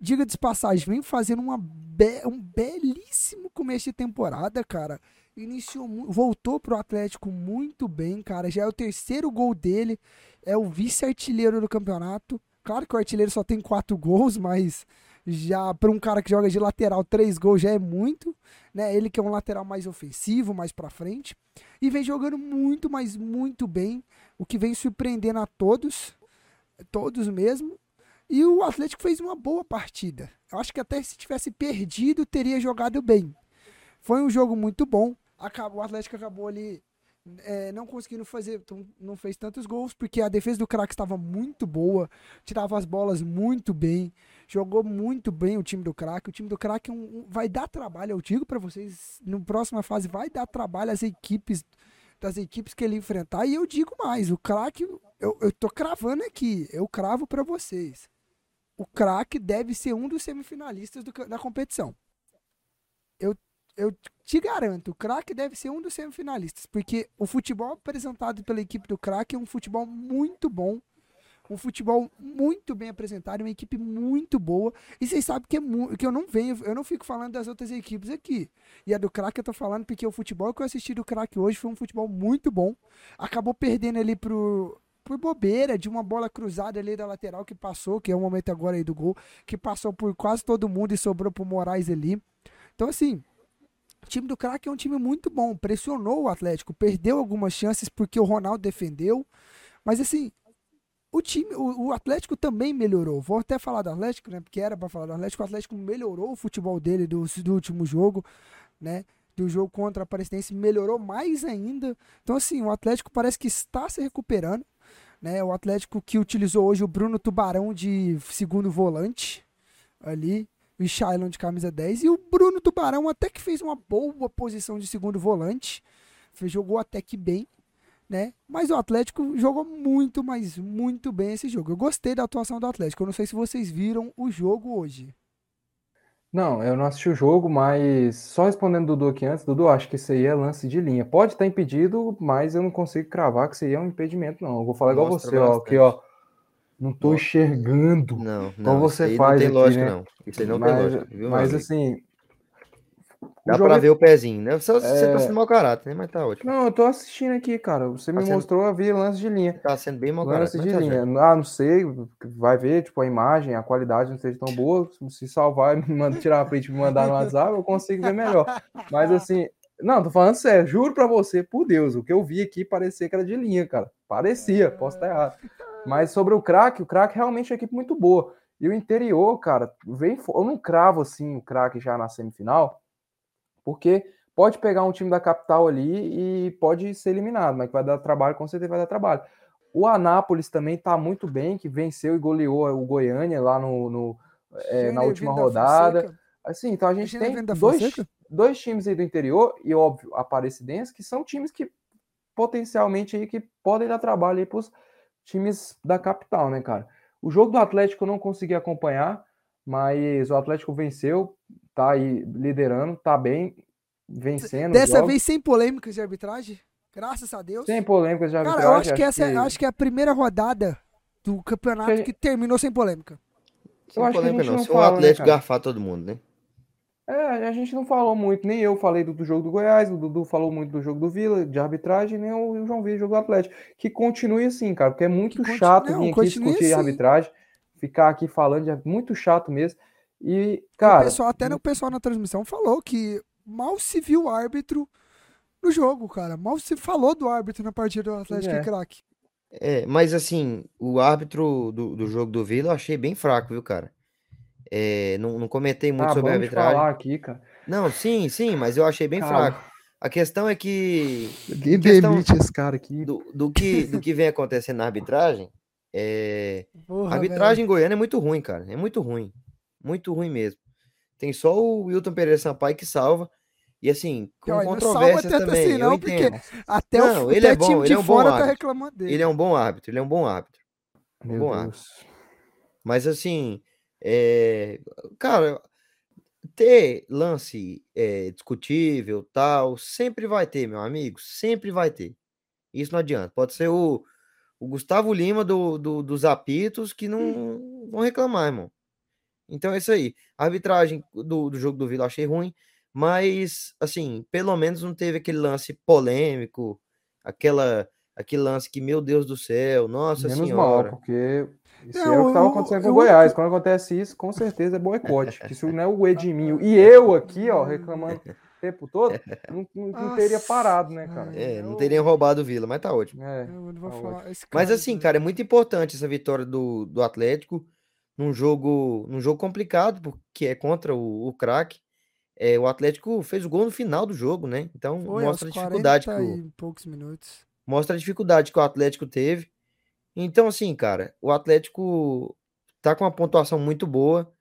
diga de passagem, vem fazendo uma be- um belíssimo começo de temporada, cara. Iniciou, voltou pro Atlético muito bem, cara. Já é o terceiro gol dele, é o vice-artilheiro do campeonato. Claro que o artilheiro só tem quatro gols, mas já para um cara que joga de lateral, três gols já é muito, né? Ele que é um lateral mais ofensivo, mais pra frente. E vem jogando muito, mas muito bem. O que vem surpreendendo a todos, todos mesmo. E o Atlético fez uma boa partida. Eu acho que até se tivesse perdido, teria jogado bem. Foi um jogo muito bom. Acabou, o Atlético acabou ali é, não conseguindo fazer, não fez tantos gols, porque a defesa do craque estava muito boa, tirava as bolas muito bem, jogou muito bem o time do craque. O time do craque é um- um- vai dar trabalho, eu digo para vocês, no próxima fase vai dar trabalho às equipes das equipes que ele enfrentar. E eu digo mais, o craque, eu, eu tô cravando aqui, eu cravo para vocês. O craque deve ser um dos semifinalistas do da competição. Eu, eu te garanto, o craque deve ser um dos semifinalistas, porque o futebol apresentado pela equipe do craque é um futebol muito bom, um futebol muito bem apresentado, uma equipe muito boa. E vocês sabem que, é que eu não venho, eu não fico falando das outras equipes aqui. E a do craque eu tô falando porque o futebol que eu assisti do craque hoje foi um futebol muito bom. Acabou perdendo ali pro por bobeira de uma bola cruzada ali da lateral que passou, que é o momento agora aí do gol, que passou por quase todo mundo e sobrou pro Moraes ali. Então assim, o time do craque é um time muito bom, pressionou o Atlético, perdeu algumas chances porque o Ronaldo defendeu, mas assim, o time, o, o Atlético também melhorou. Vou até falar do Atlético, né? Porque era para falar do Atlético. O Atlético melhorou o futebol dele do, do último jogo, né? Do jogo contra a Aparecidense, melhorou mais ainda. Então, assim, o Atlético parece que está se recuperando, né? O Atlético que utilizou hoje o Bruno Tubarão de segundo volante ali, o Shailon de camisa 10 e o Bruno Tubarão até que fez uma boa posição de segundo volante, jogou até que bem, né? Mas o Atlético jogou muito, mas muito bem esse jogo. Eu gostei da atuação do Atlético. Eu não sei se vocês viram o jogo hoje. Não, eu não assisti o jogo, mas só respondendo Dudu aqui antes, Dudu, acho que isso aí é lance de linha. Pode estar impedido, mas eu não consigo cravar que isso aí é um impedimento, não. Eu vou falar igual Mostra você, ó, aqui, ó. Não tô enxergando. Não, Então não. você isso aí faz não tem aqui, lógica, né? não. Isso aí não mas, tem lógica, viu, mas assim. Dá pra é- ver o pezinho, né? Só você É. tá sendo mau caráter, né? Mas tá ótimo. Não, eu tô assistindo aqui, cara. Você Tá me sendo- mostrou a ver lance de linha. Tá sendo bem mau Lance caráter. de mas tá linha. Ah, não sei, vai ver, tipo, a imagem, a qualidade não seja tão boa. Se salvar e me mandar tirar a print e me mandar no WhatsApp, eu consigo ver melhor. Mas assim, não, tô falando sério, juro pra você, por Deus, o que eu vi aqui parecia que era de linha, cara. Parecia, posso estar errado. Mas sobre o craque, o craque realmente é uma equipe muito boa. E o interior, cara, vem. Eu não cravo assim o craque já na semifinal, porque pode pegar um time da capital ali e pode ser eliminado, mas que vai dar trabalho, com certeza vai dar trabalho. O Anápolis também tá muito bem, que venceu e goleou o Goiânia lá no, no é, na última rodada. Assim, então a gente tem dois, dois times aí do interior e, óbvio, a Aparecidense, que são times que potencialmente aí que podem dar trabalho aí para os times da capital, né, cara? O jogo do Atlético eu não consegui acompanhar, mas o Atlético venceu, tá aí liderando, tá bem, vencendo. Dessa vez sem polêmicas de arbitragem? Graças a Deus. Sem polêmicas de arbitragem. Cara, eu acho que essa é, que... Acho que é a primeira rodada do campeonato que, que terminou sem polêmica. Sem eu polêmica não. não. Se o né, Atlético né, garfar todo mundo, né? É, a gente não falou muito, nem eu falei do, do, jogo do Goiás, o Dudu falou muito do jogo do Vila, de arbitragem, nem o João Vitor, jogo do Atlético. Que continue assim, cara, porque é muito que chato continue, vir aqui discutir assim. arbitragem, ficar aqui falando, é muito chato mesmo. E, cara. O pessoal, até o pessoal na transmissão falou que mal se viu o árbitro no jogo, cara. Mal se falou do árbitro na partida do Atlético é. e craque. É, mas assim, o árbitro do, do jogo do Vila eu achei bem fraco, viu, cara? É, não, não comentei muito ah, sobre a arbitragem. falar aqui, cara. Não, sim, sim, mas eu achei bem cara, fraco. A questão é que. Ninguém demite esse cara aqui. Do, do, que, do que vem acontecendo na arbitragem. É... Porra, a arbitragem velho. em Goiânia é muito ruim, cara. É muito ruim. Muito ruim mesmo. Tem só o Wilton Pereira Sampaio que salva. E assim, com Olha, controvérsias também. Assim, não, eu entendo. Até não, o ele é bom, ele é um bom tá árbitro. Tá ele é um bom árbitro, ele é um bom árbitro. Um bom árbitro. Mas assim, é, cara, ter lance é, discutível, tal, sempre vai ter, meu amigo, sempre vai ter. Isso não adianta. Pode ser o, o Gustavo Lima do, do, dos apitos que não vão reclamar, irmão. Então é isso aí. A arbitragem do, do jogo do Vila eu achei ruim, mas, assim, pelo menos não teve aquele lance polêmico, aquela, aquele lance que, meu Deus do céu, nossa Menos senhora. Mal, porque isso não, é o que estava acontecendo com o Goiás. Quando acontece isso, com certeza é boicote. Isso não é o Edminho. E eu aqui, ó, reclamando tempo todo, não, não, não teria parado, né, cara? É, não teria roubado o Vila, mas tá ótimo. É, tá ótimo. Mas assim, cara, é muito importante essa vitória do, do Atlético num jogo, num jogo complicado, porque é contra o, o craque. É, o Atlético fez o gol no final do jogo, né? Então Foi, mostra a dificuldade que o, poucos minutos. Mostra a dificuldade que o Atlético teve. Então, assim, cara, o Atlético tá com uma pontuação muito boa.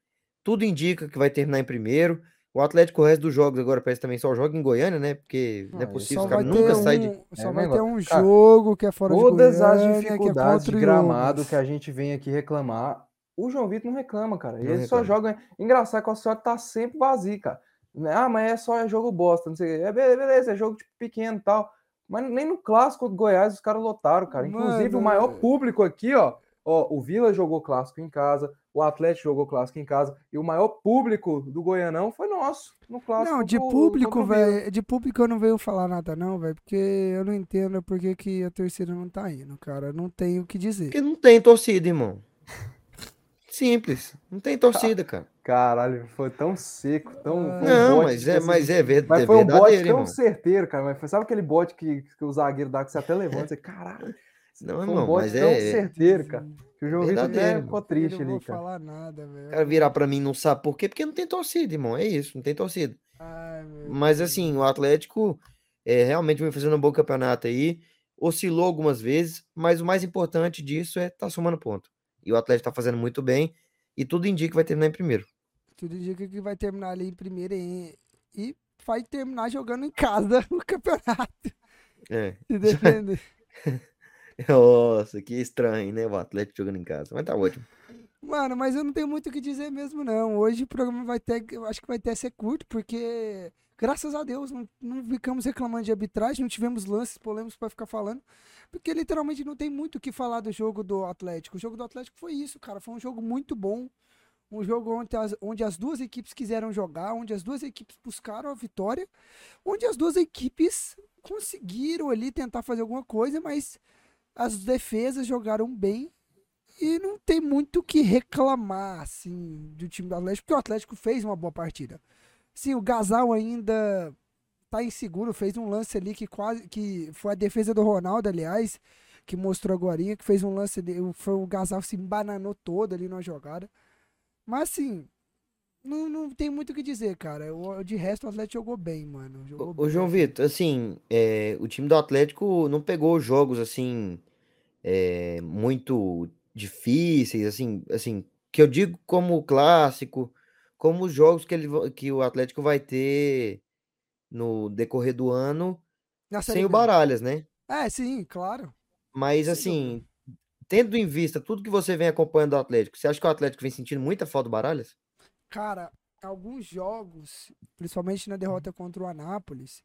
Tudo indica que vai terminar em primeiro. O Atlético, o resto dos jogos agora parece também só joga em Goiânia, né? Porque não, é possível, os caras nunca um, sai de. Só é, vai ter um jogo que é fora de Goiânia. Todas as é dificuldades é de gramado que a gente vem aqui reclamar, o João Vitor não reclama, cara. Ele reclama. só joga. Engraçado que o senhora tá sempre vazio, cara. Ah, mas é só jogo bosta, não sei. É beleza, é jogo tipo, pequeno e tal. Mas nem no clássico do Goiás os caras lotaram, cara. Inclusive, Mano, o maior público aqui, ó, ó, o Vila jogou clássico em casa, o Atlético jogou clássico em casa, e o maior público do Goianão foi nosso, no clássico. Não, de público, velho, de público eu não venho falar nada não, velho, porque eu não entendo por que, que a torcida não tá indo, cara. Não tenho o que dizer. Porque não tem torcida, irmão. Simples. Não tem torcida, cara. Caralho, foi tão seco, tão. Não, mas é, mas é, verdade. Mas foi um bote tão irmão. certeiro, cara. Mas foi, sabe aquele bote que, que o zagueiro dá que você até levanta? Você, caralho. Não, irmão, um mas tão é. certeiro, cara. Que o João Vitor até ficou triste ali, cara. Não vou falar nada, velho. O cara virar pra mim não sabe por quê? Porque não tem torcida, irmão. É isso, não tem torcida. Ai, mas assim, o Atlético é, realmente vem fazendo um bom campeonato aí. Oscilou algumas vezes, mas o mais importante disso é estar tá somando ponto. E o Atlético tá fazendo muito bem e tudo indica que vai terminar em primeiro. Tudo indica que vai terminar ali em primeiro e, e vai terminar jogando em casa o campeonato. É. Se defender. Nossa, que estranho, né? O Atlético jogando em casa. Mas tá ótimo. Mano, mas eu não tenho muito o que dizer mesmo, não. Hoje o programa vai ter. Eu acho que vai ter ser curto, porque, graças a Deus, não, não ficamos reclamando de arbitragem, não tivemos lances polêmicos para ficar falando. Porque literalmente não tem muito o que falar do jogo do Atlético. O jogo do Atlético foi isso, cara. Foi um jogo muito bom. Um jogo onde as, onde as duas equipes quiseram jogar, onde as duas equipes buscaram a vitória, onde as duas equipes conseguiram ali tentar fazer alguma coisa, mas as defesas jogaram bem e não tem muito o que reclamar assim do time do Atlético, porque o Atlético fez uma boa partida. Sim, o Gasal ainda tá inseguro, fez um lance ali que quase que foi a defesa do Ronaldo, aliás, que mostrou agora, que fez um lance, foi o Gasal se embananou todo ali na jogada. Mas assim, não, não tem muito o que dizer, cara. O, de resto, o Atlético jogou bem, mano. Jogou Ô, bem. João Vitor, assim, é, o time do Atlético não pegou jogos assim é, muito difíceis, assim, assim, que eu digo como clássico, como os jogos que, ele, que o Atlético vai ter no decorrer do ano sem o Baralhas, né? É, sim, claro. Mas, assim, tendo em vista tudo que você vem acompanhando do Atlético, você acha que o Atlético vem sentindo muita falta do Baralhas? Cara, alguns jogos, principalmente na derrota contra o Anápolis,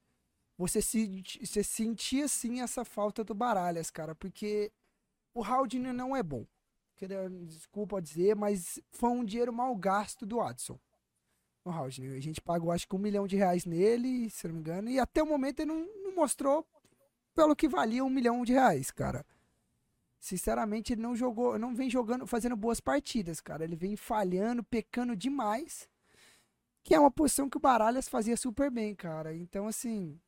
você, se, você sentia sim essa falta do Baralhas, cara, porque o Haldner não é bom. Desculpa dizer, mas foi um dinheiro mal gasto do Adson. O Haldner. A gente pagou acho que um milhão de reais nele, se não me engano, e até o momento ele não, não mostrou pelo que valia um milhão de reais, cara. Sinceramente, ele não jogou, não vem jogando, fazendo boas partidas, cara. Ele vem falhando, pecando demais. Que é uma posição que o Baralhas fazia super bem, cara. Então, assim.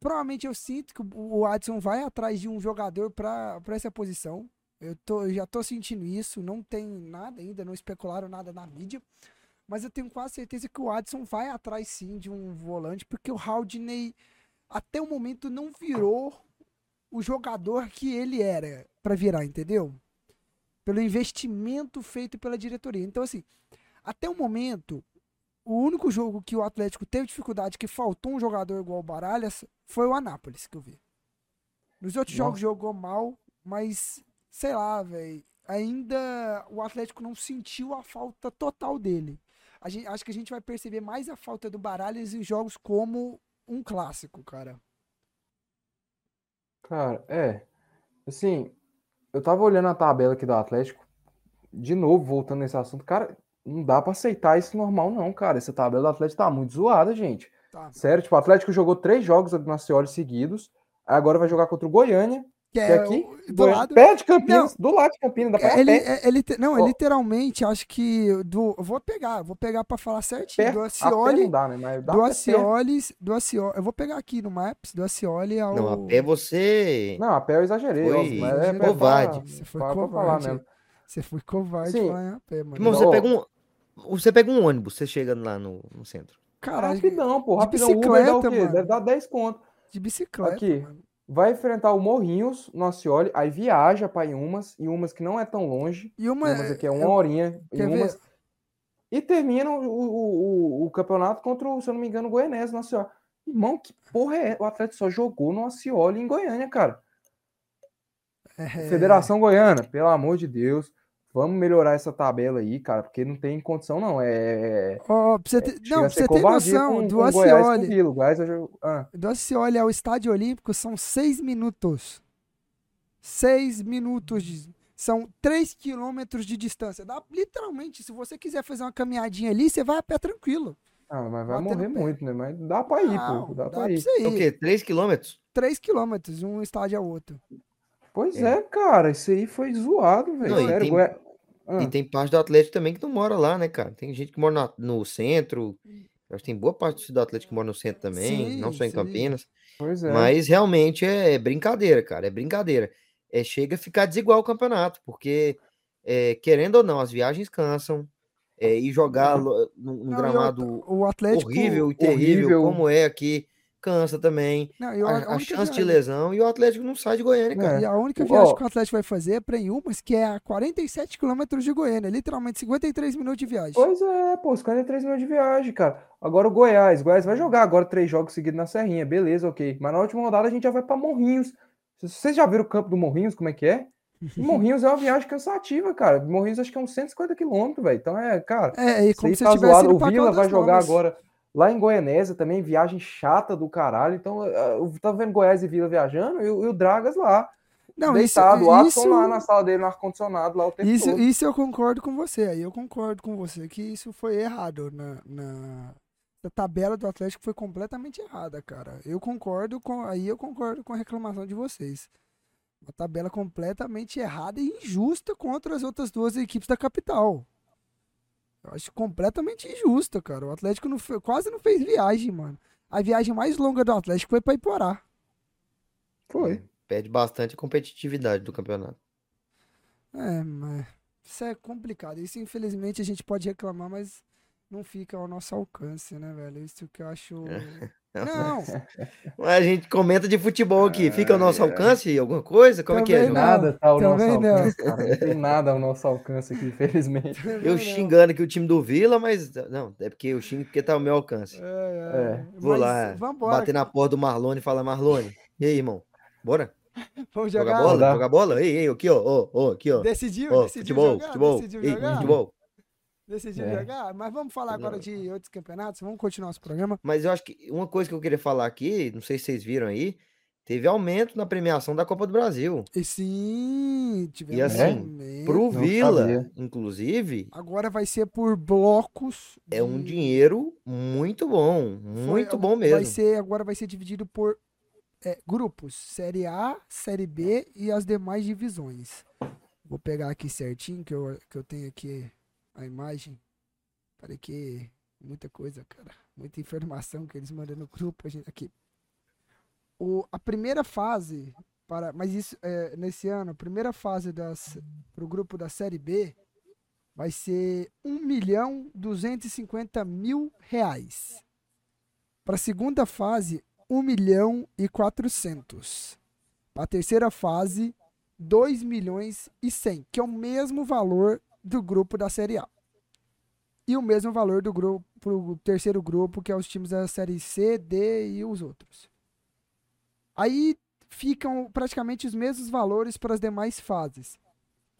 Provavelmente eu sinto que o Adson vai atrás de um jogador para essa posição. Eu, tô, já tô sentindo isso. Não tem nada ainda, não especularam nada na mídia. Mas eu tenho quase certeza que o Adson vai atrás sim de um volante, porque o Haldney até o momento não virou o jogador que ele era para virar, entendeu? Pelo investimento feito pela diretoria. Então, assim, até o momento, o único jogo que o Atlético teve dificuldade, que faltou um jogador igual o Baralhas, foi o Anápolis, que eu vi. Nos outros Nossa. jogos jogou mal, mas sei lá, velho. Ainda o Atlético não sentiu a falta total dele. Gente, acho que a gente vai perceber mais a falta do Baralhas em jogos como um clássico, cara. Cara, é. Assim, eu tava olhando a tabela aqui do Atlético, de novo, voltando nesse assunto, cara, não dá para aceitar isso normal, não, cara. Essa tabela do Atlético tá muito zoada, gente. Tá. Sério, tipo, o Atlético jogou três jogos do Nacioli seguidos, agora vai jogar contra o Goiânia, que é, é aqui, do lado. Perto de Campinas, não, do lado de Campinas, dá pra ele, é, ele, Não, oh. literalmente, acho que do, eu vou pegar, vou pegar para falar certinho, perto, do Acioli, dá, né? Mas dá do Acioli, do Acioli, eu vou pegar aqui no Maps, do Acioli ao... Não, a pé você... Não, a pé eu exagerei, foi, mas é covarde. Pra, você foi covarde. Falar mesmo. Você foi covarde Sim. a pé, mano. Irmão, você, pega um, você pega um ônibus, você chega lá no, no centro. Caralho, rapidão, pô, rapidão, bicicleta, Uber dá o quê? Mano. Deve dar 10 conto. De bicicleta, Aqui. Mano vai enfrentar o Morrinhos no Acioli, aí viaja para Iumas, Iumas que não é tão longe. Iuma, Iumas aqui é uma eu, horinha. Iumas, e termina o, o, o, o, campeonato contra, o, se eu não me engano, o Goianese no Acioli. Irmão, que porra é? O Atlético só jogou no Acioli em Goiânia, cara. É... Federação Goiana, pelo amor de Deus. Vamos melhorar essa tabela aí, cara, porque não tem condição, não. É. Oh, pra você ter, é, não, pra você ter noção, com, do Acioli. Ah. Do Acioli ao Estádio Olímpico são seis minutos. Seis minutos. De, são três quilômetros de distância. Dá, literalmente, se você quiser fazer uma caminhadinha ali, você vai a pé tranquilo. Ah, mas vai morrer muito, né? Mas dá pra ir, não, pô. Dá, dá pra ir. ir. O quê? Três quilômetros? Três quilômetros, um estádio ao outro. Pois é, é cara, isso aí foi zoado, velho. Sério, tem... Ah. E tem parte do Atlético também que não mora lá, né, cara? Tem gente que mora no, no centro. Acho que tem boa parte do Atlético que mora no centro também, sim, não só em sim. Campinas. É. Mas realmente é brincadeira, cara. É brincadeira. É, chega a ficar desigual o campeonato, porque, é, querendo ou não, as viagens cansam. É, e jogar num, num gramado o Atlético, horrível e terrível, horrível. como é aqui cansa também. Não, a, a, a, chance viagem... de lesão e o Atlético não sai de Goiânia, cara. É. E a única viagem oh. que o Atlético vai fazer é para Inhumas, que é a 47 quilômetros de Goiânia, literalmente 53 minutos de viagem. Pois é, pô, 53 minutos de viagem, cara. Agora o Goiás, Goiás vai jogar agora três jogos seguidos na Serrinha, beleza, ok. Mas na última rodada a gente já vai para Morrinhos. Vocês já viram o campo do Morrinhos, como é que é? Morrinhos é uma viagem cansativa, cara. Morrinhos acho que é uns 150 quilômetros, velho. Então é, cara. É, e como se tá tivesse O Vila vai jogar agora Lá em Goianésia também, viagem chata do caralho. Então, eu tava vendo Goiás e Vila viajando e, e o Dragas lá. Não, deitado, isso, isso, lá na sala dele, no ar-condicionado, lá o tempo isso, todo. Isso eu concordo com você. Aí eu concordo com você que isso foi errado na, na... A tabela do Atlético foi completamente errada, cara. Eu concordo com. Aí eu concordo com a reclamação de vocês. Uma tabela completamente errada e injusta contra as outras duas equipes da capital. Eu acho completamente injusto, cara. O Atlético não quase não fez viagem, mano. A viagem mais longa do Atlético foi para Iporá. Foi. Perde bastante a competitividade do campeonato. É, mas Isso é complicado. Isso, infelizmente, a gente pode reclamar, mas não fica ao nosso alcance, né, velho? Isso que eu acho. Não! A gente comenta de futebol aqui. Fica ao nosso alcance alguma coisa? Como Também é que é. João? Nada tá ao nosso Também não. alcance, cara. Não tem nada ao nosso alcance aqui, infelizmente. Eu Não, xingando aqui o time do Vila, mas não, é porque eu xingo porque tá ao meu alcance. É, é. É. Vou Mas lá, Vambora. bater na porta do Marlone e falar, Marlone, e aí, irmão? Bora? Vamos Jogar jogar. bola? Jogar bola? Ei, ei, aqui, ó, ó, ó, aqui, ó. Decidiu, Ó, decidiu futebol, jogar, futebol, decidiu ei, jogar. futebol. Decidiu É. jogar. Mas vamos falar agora de outros campeonatos. Vamos continuar nosso programa. Mas eu acho que uma coisa que eu queria falar aqui, não sei se vocês viram aí, teve aumento na premiação da Copa do Brasil. E sim, tivemos E assim, aumento. Pro Não Vila, sabia. inclusive, Agora vai ser por blocos. é um de- dinheiro muito bom, foi- muito bom Vai mesmo. ser, agora vai ser dividido por é, grupos. Série A, Série B e as demais divisões. Vou pegar aqui certinho, que eu, que eu tenho aqui a imagem. Peraí que muita coisa, cara. Muita informação que eles mandam no grupo. a gente- aqui. O, a primeira fase, para, mas isso é, nesse ano, a primeira fase das, pro grupo da Série B vai ser 1 milhão 250 mil reais. Para a segunda fase, 1 milhão e 400. Para a terceira fase, 2 milhões e 100, que é o mesmo valor do grupo da Série A. E o mesmo valor do grupo pro terceiro grupo, que é os times da Série C, D e os outros. Aí ficam praticamente os mesmos valores para as demais fases.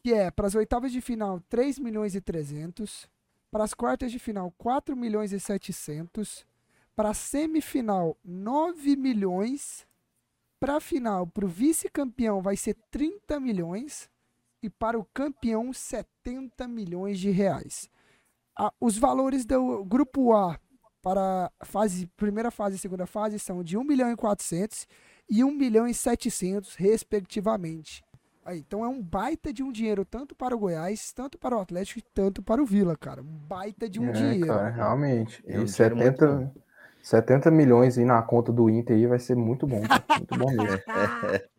Que é para as oitavas de final 3 milhões e 300, para as quartas de final 4 milhões e 700, para a semifinal 9 milhões, para a final, para o vice-campeão vai ser 30 milhões e para o campeão 70 milhões de reais. A- os valores do grupo A para a fase, primeira fase e segunda fase são de 1 milhão e 400 e 1 milhão e 700, respectivamente. Aí, então é um baita de um dinheiro tanto para o Goiás, tanto para o Atlético e tanto para o Vila, cara. Um baita de um É, dinheiro. cara, realmente. É E dinheiro muito 70, 70 milhões aí na conta do Inter aí vai ser muito bom, cara. Muito bom mesmo.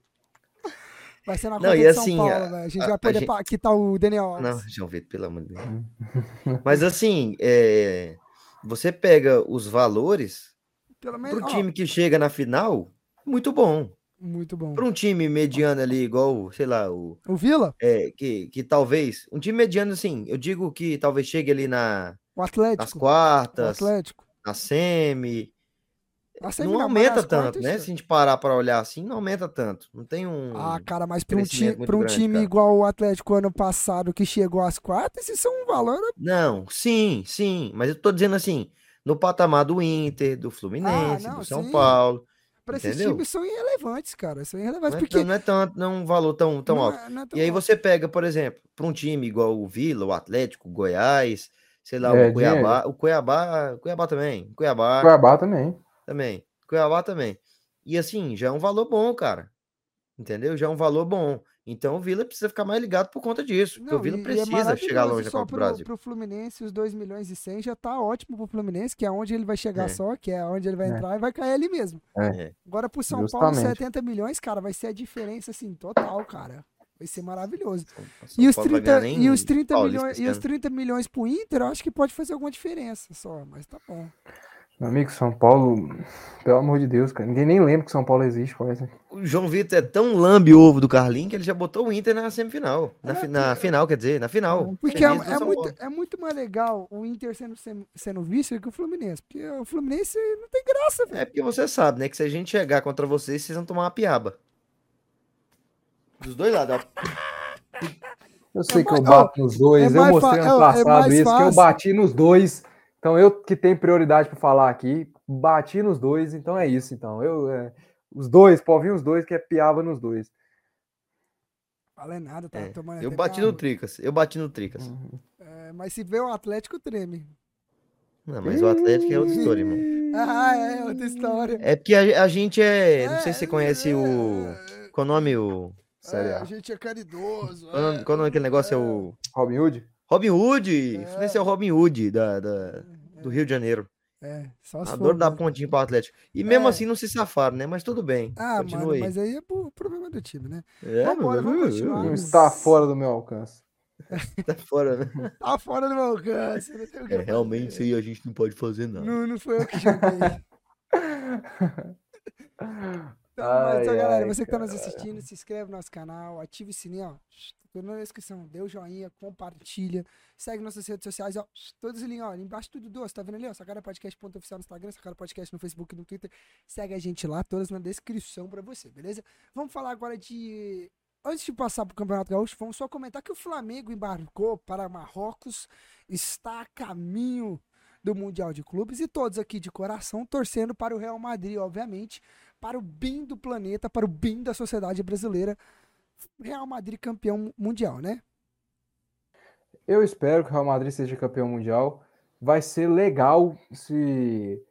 Vai ser na Não, conta e de São assim, Paulo, a- velho. A gente a- vai poder gente- quitar o Daniel Alves. Não, João Vitor, pelo amor de Deus. Mas assim, é, você pega os valores Pelo menos, time que chega na final, muito bom. muito bom. Para um time mediano ali, igual, sei lá, o, O Vila, é, que, que talvez. Um time mediano, assim, eu digo que talvez chegue ali na, o nas Atlético. O quartas, Atlético. na semi. Não aumenta tanto, né? Se a gente parar para olhar assim, não aumenta tanto. Não tem um. Ah, cara, mas para um, ti, um grande, time cara. igual o Atlético ano passado que chegou às quartas, isso é um valor. Não, sim, sim. Mas eu tô dizendo assim, no patamar do Inter, do Fluminense, Ah, não, do São sim. Paulo. Para esses Entendeu? times são irrelevantes, cara. São irrelevantes Não é, porque não é tanto, não é um valor tão, tão não alto. é- é tão E aí alto. você pega, por exemplo, para um time igual o Vila, o Atlético, o Goiás, sei lá, É, o Cuiabá, o Cuiabá, o Cuiabá também, Cuiabá Cuiabá também. Também, Cuiabá também. E assim, já é um valor bom, cara. Entendeu? Já é um valor bom. Então o Vila precisa ficar mais ligado por conta disso, porque o Não, Vila e- e é precisa chegar maravilhoso longe da só Copa do pro, Brasil. pro Fluminense, os 2 milhões e 100 já tá ótimo pro Fluminense, que é onde ele vai chegar É. só, que é onde ele vai É. entrar e vai cair ali mesmo. É. Agora pro São Paulo, Justamente. 70 milhões, cara, vai ser a diferença assim, total, cara. Vai ser maravilhoso. São E os, Paulo vai 30, ganhar e, os 30 Paulista milhões, e os ano. 30 milhões pro Inter, eu acho que pode fazer alguma diferença só, mas tá bom. Meu amigo, São Paulo, pelo amor de Deus, cara. Ninguém nem lembra que São Paulo existe, quase. O João Vitor é tão lambe-ovo do Carlinhos que ele já botou o Inter na semifinal. Na, É, fi- na que- final, quer dizer, na final. Porque é, é muito, é muito mais legal o Inter sendo, sem- sendo vice que o Fluminense. Porque o Fluminense não tem graça, velho. É porque você sabe, né? Que se a gente chegar contra vocês, vocês vão tomar uma piaba. Dos dois lados, ó. Eu sei que mais- eu bato nos dois. é eu mostrei ano é- é passado isso, que eu bati nos dois. Então eu que tenho prioridade para falar aqui, bati nos dois, então é isso. Então eu é, os dois, vir os dois que é piaba nos dois. Fala nada, tá É, tomando eu bati calma. no Tricas. Eu bati no Tricas. É, mas se vê o Atlético, treme. Não, mas o Atlético é outra história, irmão. Ah, é outra história. É porque a, a gente é. Não sei se você conhece o. É, Qual o nome? O. Série é, A. a gente é caridoso. Qual é. qual o nome daquele negócio? É o. Robin Hood? Robin Hood! É. É o Robin Hood da, da- do Rio de Janeiro. É, só se Adoro for dar mesmo. pontinho pro Atlético. E mesmo É. assim não se safaram, né? Mas tudo bem. Ah, mano, aí. mas aí é pro problema do time, né? É, Vambora, vamos continuar. Não está fora do meu alcance. tá fora, né? Tá fora do meu alcance. É, realmente isso aí a gente não pode fazer nada. Não, não foi eu que joguei. Então, mas, então, galera, você que tá nos assistindo, se inscreve no nosso canal, ative o sininho, ó. Tudo na descrição. Dê o um joinha, compartilha. Segue nossas redes sociais, ó. Todos os links, ó. Embaixo tudo doce, tá vendo ali, ó? Podcast.oficial no Instagram, Sacara Podcast no Facebook e no Twitter. Segue a gente lá, todas na descrição pra você, beleza? Vamos falar agora de. Antes de passar pro Campeonato Gaúcho, vamos só comentar que o Flamengo embarcou para Marrocos, está a caminho do Mundial de Clubes e todos aqui de coração torcendo para o Real Madrid, obviamente, para o bem do planeta, para o bem da sociedade brasileira. Real Madrid campeão mundial, né? Eu espero que o Real Madrid seja campeão mundial. Vai ser legal se.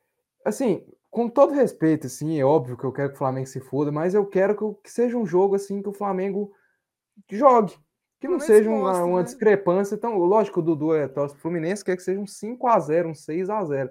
Assim, com todo respeito, assim, é óbvio que eu quero que o Flamengo se foda, mas eu quero que, seja um jogo assim que o Flamengo jogue. Que não seja uma, uma né? discrepância. Então, lógico, o Dudu é torce Fluminense, quer que seja um 5x0, um 6x0.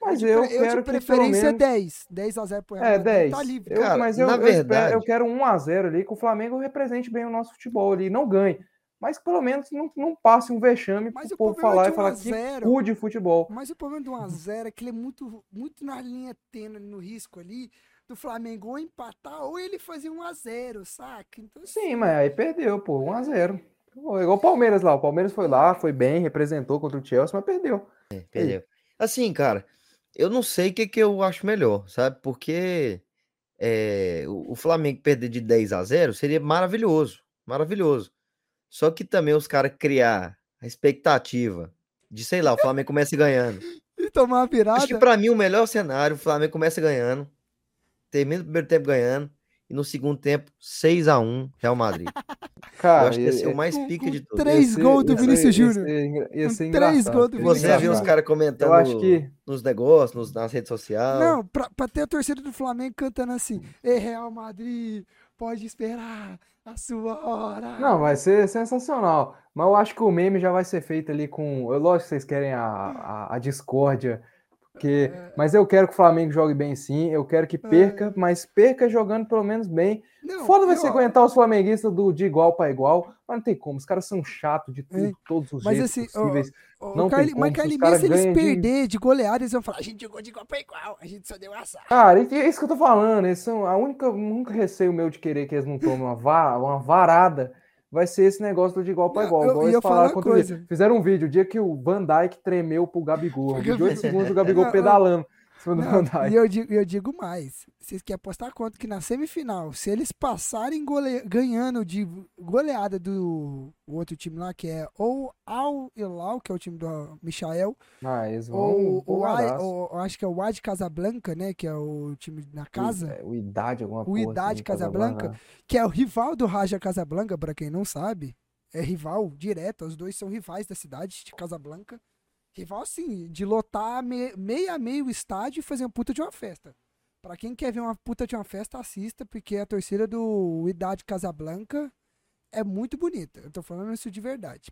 Mas eu, eu quero de preferência que pelo menos... 10. 10 a 0 pro Real É, 10. Tá livre. Eu, Cara, mas eu, na eu, verdade... eu quero 1 a 0 ali, que o Flamengo represente bem o nosso futebol ali, não ganhe. Mas pelo menos não, não passe um vexame mas pro povo falar e falar que cuide futebol. Mas o problema do 1 a 0 é que ele é muito, muito na linha tênue, no risco ali, do Flamengo ou empatar ou ele fazer 1 a 0 saca? Então, Sim, assim... mas aí perdeu, pô, 1 a 0 Igual o Palmeiras lá, o Palmeiras foi lá, foi bem, representou contra o Chelsea, mas perdeu. É, perdeu. Assim, cara, eu não sei o que, que eu acho melhor, sabe? Porque é, o, o Flamengo perder de 10 a 0 seria maravilhoso, maravilhoso. Só que também os caras criar a expectativa de, sei lá, o Flamengo começa ganhando. E tomar uma virada. Acho que pra mim o melhor cenário, o Flamengo começa ganhando, termina o primeiro tempo ganhando, e no segundo tempo, 6 a 1 Real Madrid. Cara, eu acho que ia ser o mais pique de todos. Três gols do Vinícius Júnior. Ia ser três gols do Vinícius Você viu os caras comentando acho que... nos negócios, nos, nas redes sociais. Não, pra, pra, ter a torcida do Flamengo cantando assim, Ei, Real Madrid, pode esperar a sua hora. Não, vai ser sensacional. Mas eu acho que o meme já vai ser feito ali com. Lógico que vocês querem a, a, a discórdia porque, é. mas eu quero que o Flamengo jogue bem sim, eu quero que perca, é. mas perca jogando pelo menos bem. Não, Foda vai ser aguentar os flamenguistas do, de igual para igual, mas não tem como, os caras são chatos de tudo, é. todos os mas jeitos assim, possíveis. Ó, não Carli, tem como, mas Carlinhos, se eles perder de... de goleada, eles vão falar, a gente jogou de igual para igual, a gente só deu azar. Cara, é isso que eu tô falando, eles são a única, nunca receio meu de querer que eles não tomem uma, va uma varada vai ser esse negócio de igual para igual. Eu, eu falar coisa. Fizeram um vídeo, o dia que o Van Dyke tremeu pro Gabigol. Um vídeo de 8 segundos do Gabigol pedalando. Não, e eu digo, eu digo mais. Vocês querem apostar quanto que na semifinal, se eles passarem gole... ganhando de goleada do outro time lá, que é ou Al Hilal, que é o time do Michael, ah, vão ou, ou, ou, acho que é o Wad Casablanca, né, que é o time na casa. O, o Idade, alguma coisa. O Idade assim, Casablanca, Casablanca, que é o rival do Raja Casablanca, para quem não sabe. É rival direto, os dois são rivais da cidade de Casablanca. Rival, assim, de lotar me, meio o estádio e fazer uma puta de uma festa. Pra quem quer ver uma puta de uma festa, assista, porque a torcida do Idade Casablanca é muito bonita. Eu tô falando isso de verdade.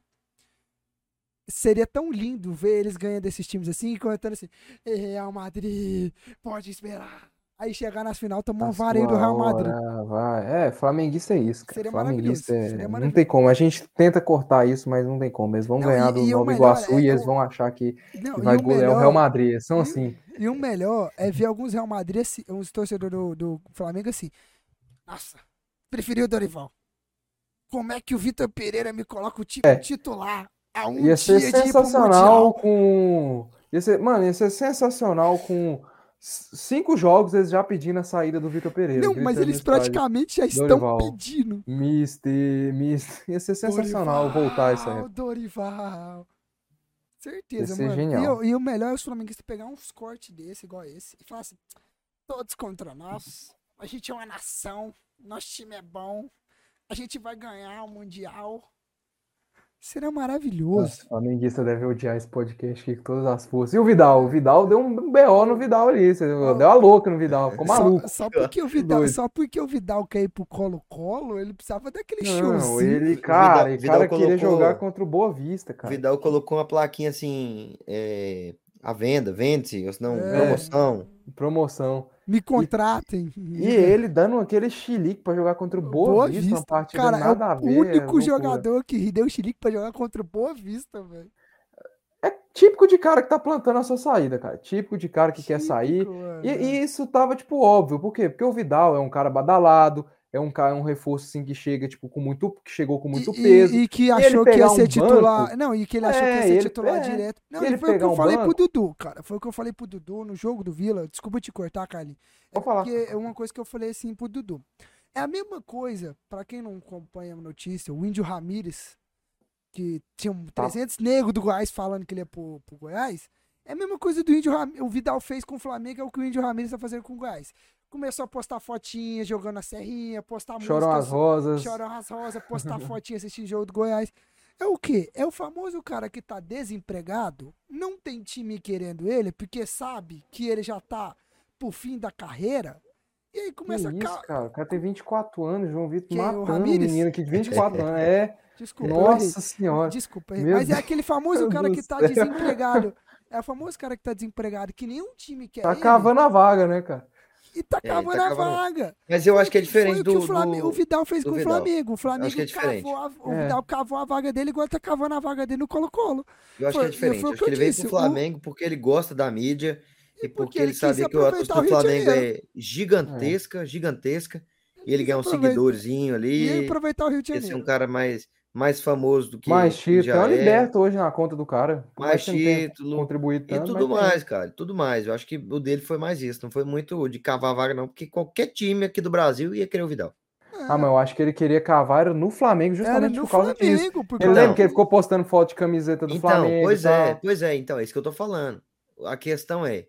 Seria tão lindo ver eles ganhando desses times assim, comentando assim: Real Madrid, pode esperar. Aí chegar nas final, tomar um vareio do Real Madrid. vai. É, flamenguista é isso, cara. Seria flamenguista é... Seria não tem como. A gente tenta cortar isso, mas não tem como. Eles vão não, ganhar do Nova Iguaçu é, e eles vão achar que, não, que vai golear melhor... o Real Madrid. São e, assim. E o melhor é ver alguns Real Madrid, assim, uns torcedores do, do Flamengo assim. Nossa, preferi o Dorival. Como é que o Vitor Pereira me coloca o time é. titular a um ia ser sensacional com. Ia ser, mano, ia ser sensacional com cinco jogos eles já pedindo a saída do Vitor Pereira. Não, mas eles praticamente já estão Dorival. pedindo. Mister, Mister. Ia ser sensacional Dorival, voltar isso aí. Dorival. Certeza, mano. Genial. E, e, o melhor é os flamenguistas pegar uns cortes desse, igual esse, e falar assim: todos contra nós. A gente é uma nação. Nosso time é bom. A gente vai ganhar o Mundial. Seria maravilhoso. A flamenguista deve odiar esse podcast aqui com todas as forças. E o Vidal? O Vidal deu um BO no Vidal ali. Deu uma louca no Vidal. Ficou maluco. Só, só porque, o Vidal, só porque o Vidal quer ir pro Colo-Colo, ele precisava daquele Não, showzinho. Ele, cara, o Vidal, cara Vidal queria jogar contra o Boa Vista, cara. O Vidal colocou uma plaquinha assim. É, A venda, vende-se, ou senão, é. promoção. Promoção. Me contratem. E, e ele dando aquele chilique pra jogar contra o Boa, Boa Vista, Vista. uma partida Cara, nada é a ver. o único é jogador que deu chilique pra jogar contra o Boa Vista, velho. É típico de cara que tá plantando a sua saída, cara. Típico de cara que típico, quer sair. E, e, isso tava, tipo, óbvio. Por quê? Porque o Vidal é um cara badalado, é um cara, um reforço assim que chega, tipo, com muito. que chegou com muito e, peso. E, e que achou que ia ser um titular. Banco, não, e que ele achou é, que ia ser ele, titular é, direto. Não, ele foi o que eu um falei banco. pro Dudu, cara. Foi o que eu falei pro Dudu no jogo do Vila. Desculpa te cortar, Carlinhos. É falar. porque é uma coisa que eu falei assim pro Dudu. É a mesma coisa, para quem não acompanha a notícia, o Índio Ramírez que tinha 300 tá. negros do Goiás falando que ele ia pro, pro Goiás, é a mesma coisa do Índio. O Vidal fez com o Flamengo, é o que o Índio Ramírez tá fazendo com o Goiás. Começou a postar fotinhas, jogando a serrinha, postar músicas. as rosas. Choram as rosas, postar fotinhas assistindo jogo do Goiás. É o quê? É o famoso cara que tá desempregado, não tem time querendo ele, porque sabe que ele já tá pro fim da carreira. E aí começa que isso, a. Cara, o cara tem 24 anos, João Vitor matando um menino aqui de 24 anos. É. Desculpa. Nossa senhora. Desculpa. Meu mas Deus. é aquele famoso cara que tá desempregado. É o famoso cara que tá desempregado, que nenhum time quer. Tá ele. cavando a vaga, né, cara? E tá é, cavando tá a cavando... vaga. Mas eu acho que é diferente do, o, Flamengo, do, o Vidal fez com o Flamengo. O Flamengo é cavou a, o é. Vidal cavou a vaga dele, igual tá cavando a vaga dele no Colo-Colo. Eu acho foi, que é diferente. Acho que, que ele veio pro Flamengo o... porque ele gosta da mídia e, porque, porque, ele, ele sabia que a torcida do Flamengo é gigantesca, gigantesca. E ele ganha um seguidorzinho ali. E aproveitar o Rio de Janeiro. Esse é um cara mais mais famoso do que. Mais título. É uma liberta hoje na conta do cara. Mais título. Contribuído tanto, e tudo mais, tem. cara. Tudo mais. Eu acho que o dele foi mais isso. Não foi muito de cavar vaga, não. Porque qualquer time aqui do Brasil ia querer o Vidal. Ah, mas eu acho que ele queria cavar no Flamengo justamente no por causa Flamengo, disso. Porque... Ele lembra que ele ficou postando foto de camiseta do então, Flamengo. Pois é, pois é. Então, é isso que eu tô falando. A questão é,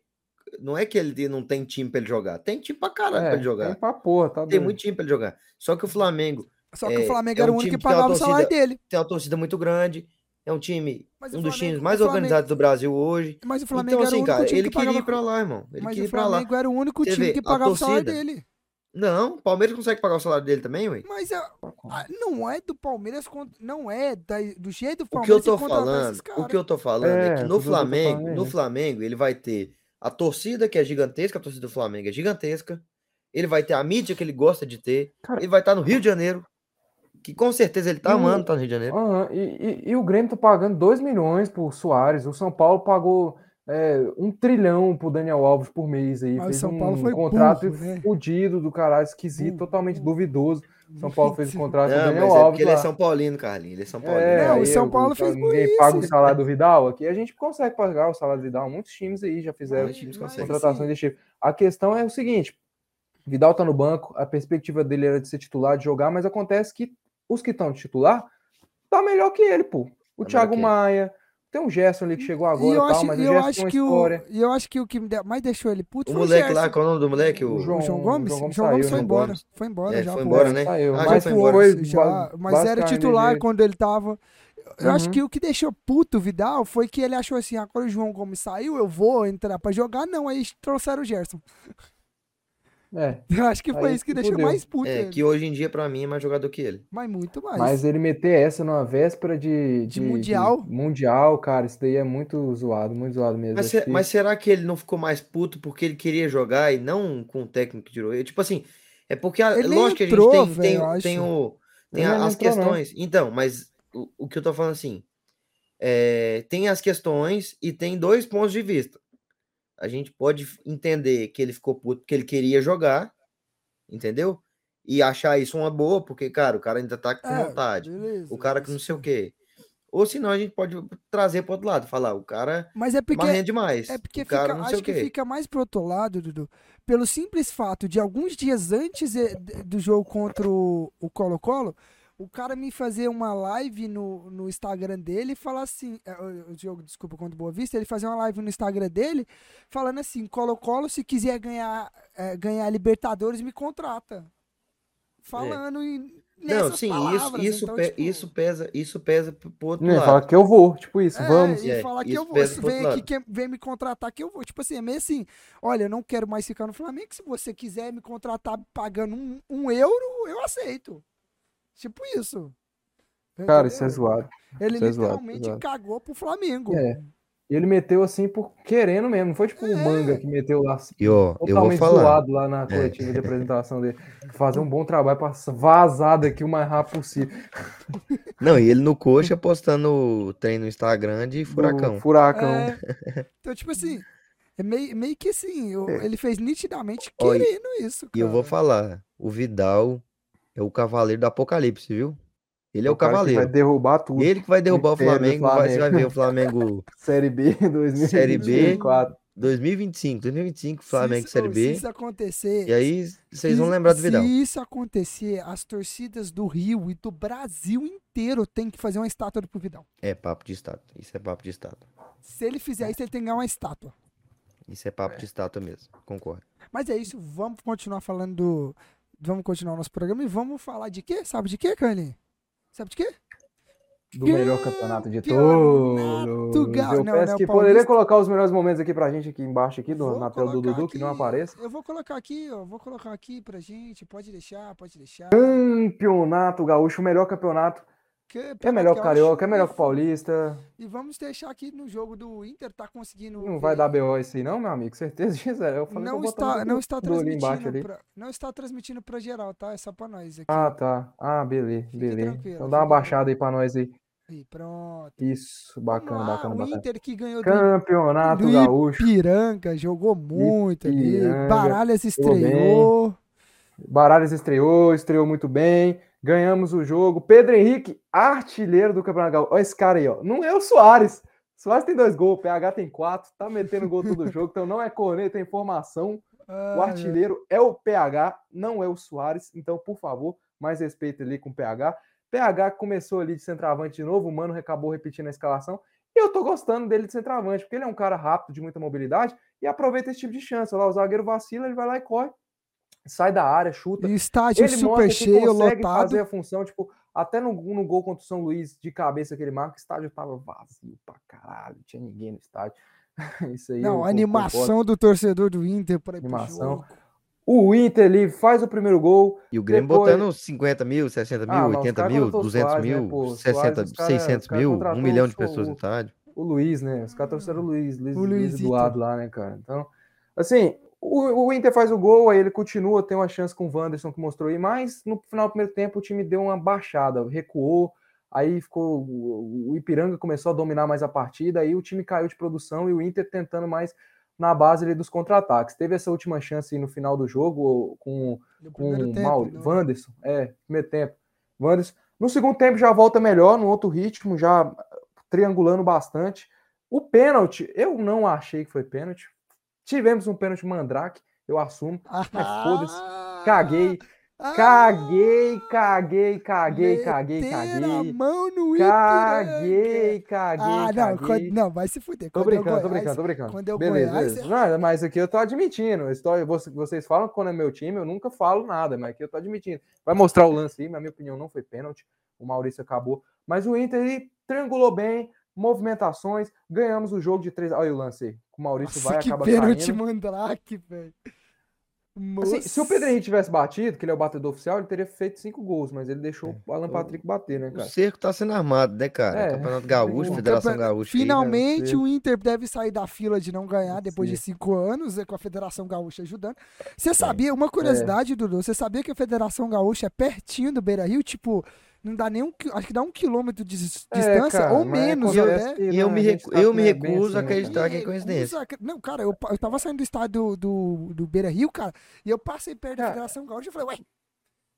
não é que ele não tem time pra ele jogar. Tem time pra caralho é, pra ele jogar. Tem pra porra, tá Tem muito time pra ele jogar. Só que o Flamengo só que é, o Flamengo é era um o único que pagava torcida, o salário dele. Tem uma torcida muito grande. É um time, mas um dos times mais Flamengo, organizados do Brasil hoje. Mas o Flamengo então, assim, assim, cara, ele que queria ir pra lá, irmão. Ele mas queria o Flamengo era o único Você time vê, que pagava torcida, o salário dele. Não, o Palmeiras consegue pagar o salário dele também, ué. Mas é, não é do Palmeiras, não é da, do jeito do Palmeiras. O que eu tô falando, o que eu tô falando é, é que no Flamengo, no Flamengo, ele vai ter a torcida que é gigantesca, a torcida do Flamengo é gigantesca. Ele vai ter a mídia que ele gosta de ter. Cara, ele vai estar no Rio de Janeiro que com certeza ele tá amando tá no Rio de Janeiro. Uhum, e, e, e, o Grêmio tá pagando 2 milhões por Soares, o São Paulo pagou é, um trilhão pro Daniel Alves por mês aí. Mas fez São Paulo um foi contrato burro, né? fudido do caralho, esquisito, burro, totalmente burro. duvidoso. São Paulo fez o contrato não, com o Daniel mas Alves. É porque ele é São Paulino, Carlinhos. Ele é São Paulino. É, não, o São Paulo fez Ninguém isso. paga o salário do Vidal. Aqui a gente consegue pagar o salário do Vidal. Muitos times aí já fizeram times contratações desse tipo. A questão é o seguinte: Vidal tá no banco, a perspectiva dele era de ser titular, de jogar, mas acontece que os que estão de titular tá melhor que ele, pô. O tá Thiago Maia, tem um Gerson ali que chegou agora e tal, acho, mas o Gerson acho que o, E eu acho que o que mais deixou ele puto o foi moleque o lá, qual é o nome do moleque? O, o João, João, Gomes? João Gomes, João Gomes foi embora. Foi embora é, já. Foi embora, né? Saiu. Ah, mas foi, embora. já, mas era titular quando ele tava... Eu uhum. acho que o que deixou puto o Vidal foi que ele achou assim, agora o João Gomes saiu, eu vou entrar pra jogar. Não, aí trouxeram o Gerson. É. Eu acho que foi isso que deixou mais puto. É, ele. que hoje em dia, pra mim, é mais jogador que ele. Mas muito mais. Mas ele meter essa numa véspera de, de, de Mundial. De mundial, cara, isso daí é muito zoado, muito zoado mesmo. Mas, se, que... mas, será que ele não ficou mais puto porque ele queria jogar e não com o técnico que tirou ele? Tipo assim, é porque, a, lógico entrou, que a gente tem, véio, tem, tem, o, tem a, as entrou, questões. Não. Então, mas o, o, que eu tô falando assim, é, tem as questões e tem dois pontos de vista. A gente pode entender que ele ficou puto porque ele queria jogar, entendeu? E achar isso uma boa, porque, cara, o cara ainda tá com é, vontade. Beleza, o cara que não sei o quê. Ou senão a gente pode trazer para outro lado, falar, o cara Mas é porque, marrendo demais. É porque fica, acho que fica mais pro outro lado, Dudu, pelo simples fato de alguns dias antes do jogo contra o Colo-Colo, o cara me fazer uma live no, no Instagram dele e falar assim, é, o jogo, desculpa, contra Boa Vista, ele fazer uma live no Instagram dele falando assim, Colo-Colo, se quiser ganhar, é, ganhar Libertadores, me contrata. Falando é. e não, sim, palavras, isso, isso, então, pe tipo... isso pesa, isso pesa pro outro não, lado. Fala que eu vou, tipo isso, é, vamos. E é, falar que eu vou, se vem aqui, quer, vem me contratar que eu vou. Tipo assim, é meio assim, olha, eu não quero mais ficar no Flamengo, se você quiser me contratar pagando um, um euro, eu aceito. Tipo isso. Cara, isso é zoado. Ele isso literalmente é zoado, cagou pro Flamengo. É. E ele meteu assim por querendo mesmo, não foi tipo o é. manga que meteu lá. E ó, eu vou falar. lá na é. coletiva é. de apresentação dele. Fazer um bom trabalho para vazar daqui o mais rápido possível. Não, e ele no coxa postando treino no Instagram de furacão. Do furacão. É. Então, tipo assim, é meio, meio que assim, é. ele fez nitidamente querendo isso. Cara. E eu vou falar, o Vidal é o cavaleiro do apocalipse, viu? Ele é o, o cavaleiro. vai derrubar tudo. Ele que vai derrubar o Flamengo. Flamengo. Vai, você vai ver o Flamengo. Série B 2024. Série B 2025. 2025, Flamengo se, Série B. Se isso acontecer. E aí vocês vão lembrar do Vidal. Se isso acontecer, as torcidas do Rio e do Brasil inteiro tem que fazer uma estátua pro Vidal. É papo de estátua. Isso é papo de estátua. Se ele fizer isso, ele tem que ganhar uma estátua. Isso é papo é. de estátua mesmo. Concordo. Mas é isso. Vamos continuar falando do. Vamos continuar o nosso programa e vamos falar de quê? Sabe de quê, Carlinhos? Sabe de quê? Do melhor campeonato de todos. Eu não, peço não, que poderia colocar os melhores momentos aqui pra gente aqui embaixo aqui do, na tela do Dudu, aqui, que não apareça. Eu vou colocar aqui, ó. Vou colocar aqui pra gente. Pode deixar, pode deixar. Campeonato Gaúcho, o melhor campeonato que, é melhor que o Carioca, é melhor que o Paulista. E vamos deixar aqui no jogo do Inter, tá conseguindo. Não vai dar BO esse aí, não, meu amigo? Certeza disso. Eu falei não, está, não, está transmitindo pra, não está transmitindo pra geral, tá? É só pra nós aqui. Ah, tá. Ah, beleza, beleza. Então dá uma baixada aí pra nós aí. E pronto. Isso, bacana, lá, bacana, o bacana. Inter que ganhou Campeonato do, Gaúcho. Ipiranga, jogou muito Ipiranga, ali. Baralhas estreou. Baralhas estreou, estreou muito bem. Ganhamos o jogo. Pedro Henrique, artilheiro do Campeonato Gaúcho. Olha esse cara aí, ó. Não é o Soares. Soares tem dois gols, o PH tem quatro, tá metendo gol todo jogo, então não é corneta, é informação. o artilheiro é o PH, não é o Soares. Então, por favor, mais respeito ali com o PH. PH começou ali de centroavante de novo, o Mano acabou repetindo a escalação. E eu tô gostando dele de centroavante, porque ele é um cara rápido, de muita mobilidade, e aproveita esse tipo de chance. Lá, o zagueiro vacila, ele vai lá e corre sai da área, chuta. E estádio ele super cheio, consegue lotado. fazer a função, tipo, até no, no gol contra o São Luís de cabeça que ele marca, o estádio tava vazio pra caralho, não tinha ninguém no estádio. Isso aí. Não, a animação do torcedor do Inter para animação. O Inter ali faz o primeiro gol. E o Grêmio depois... botando 50 mil, 60 mil, ah, 80 mil, 200 Soares, mil, né, pô, 60, Soares, 600 cara, mil, um milhão de pessoas no estádio. O Luiz, né? Os caras trouxeram o Luiz, Luiz, o Luiz Eduardo lá, né, cara? Então, assim, o, o, Inter faz o gol, aí ele continua, tem uma chance com o Wanderson que mostrou aí, mas no final do primeiro tempo o time deu uma baixada, recuou, aí ficou. O Ipiranga começou a dominar mais a partida, aí o time caiu de produção e o Inter tentando mais na base ali, dos contra-ataques. Teve essa última chance no final do jogo com, com o Mauro, né? Wanderson, é, primeiro tempo. Wanderson. No segundo tempo já volta melhor, no outro ritmo, já triangulando bastante. O pênalti, eu não achei que foi pênalti. Tivemos um pênalti mandrake, eu assumo. Mas foda-se. Caguei. Caguei, caguei, caguei, caguei, caguei. mão no caguei, caguei, ah, não, caguei. não, vai se fuder. Tô brincando, tô brincando, tô brincando. Quando eu beleza, Goiás, beleza. É... Não, mas aqui eu tô admitindo. História, vocês falam que quando é meu time, eu nunca falo nada, mas aqui eu tô admitindo. Vai mostrar o lance aí, mas na minha opinião não foi pênalti. O Maurício acabou. Mas o Inter ele triangulou bem, movimentações, ganhamos o jogo de três. Olha o lance aí. O Maurício Nossa, vai que acaba pênalti saindo. mandrake, velho. Assim, se o Pedro Henrique tivesse batido, que ele é o batedor oficial, ele teria feito cinco gols, mas ele deixou é. o Alan Patrick bater, né, cara? O cerco tá sendo armado, né, cara? É. Campeonato Gaúcho, Federação Gaúcha. Finalmente aí, né? o Inter deve sair da fila de não ganhar depois Sim. de cinco anos, né, com a Federação Gaúcha ajudando. Você sabia, uma curiosidade, é. Dudu, você sabia que a Federação Gaúcha é pertinho do Beira Rio? Tipo, não dá nem um, acho que dá um quilômetro de é, distância, é, ou menos até. E eu, me, recu tá eu me recuso a assim, né, acreditar que é coincidência. Não, cara, eu, eu tava saindo do estádio do, do, do Beira Rio, cara, e eu passei perto da Federação Gaúcha e falei, ué.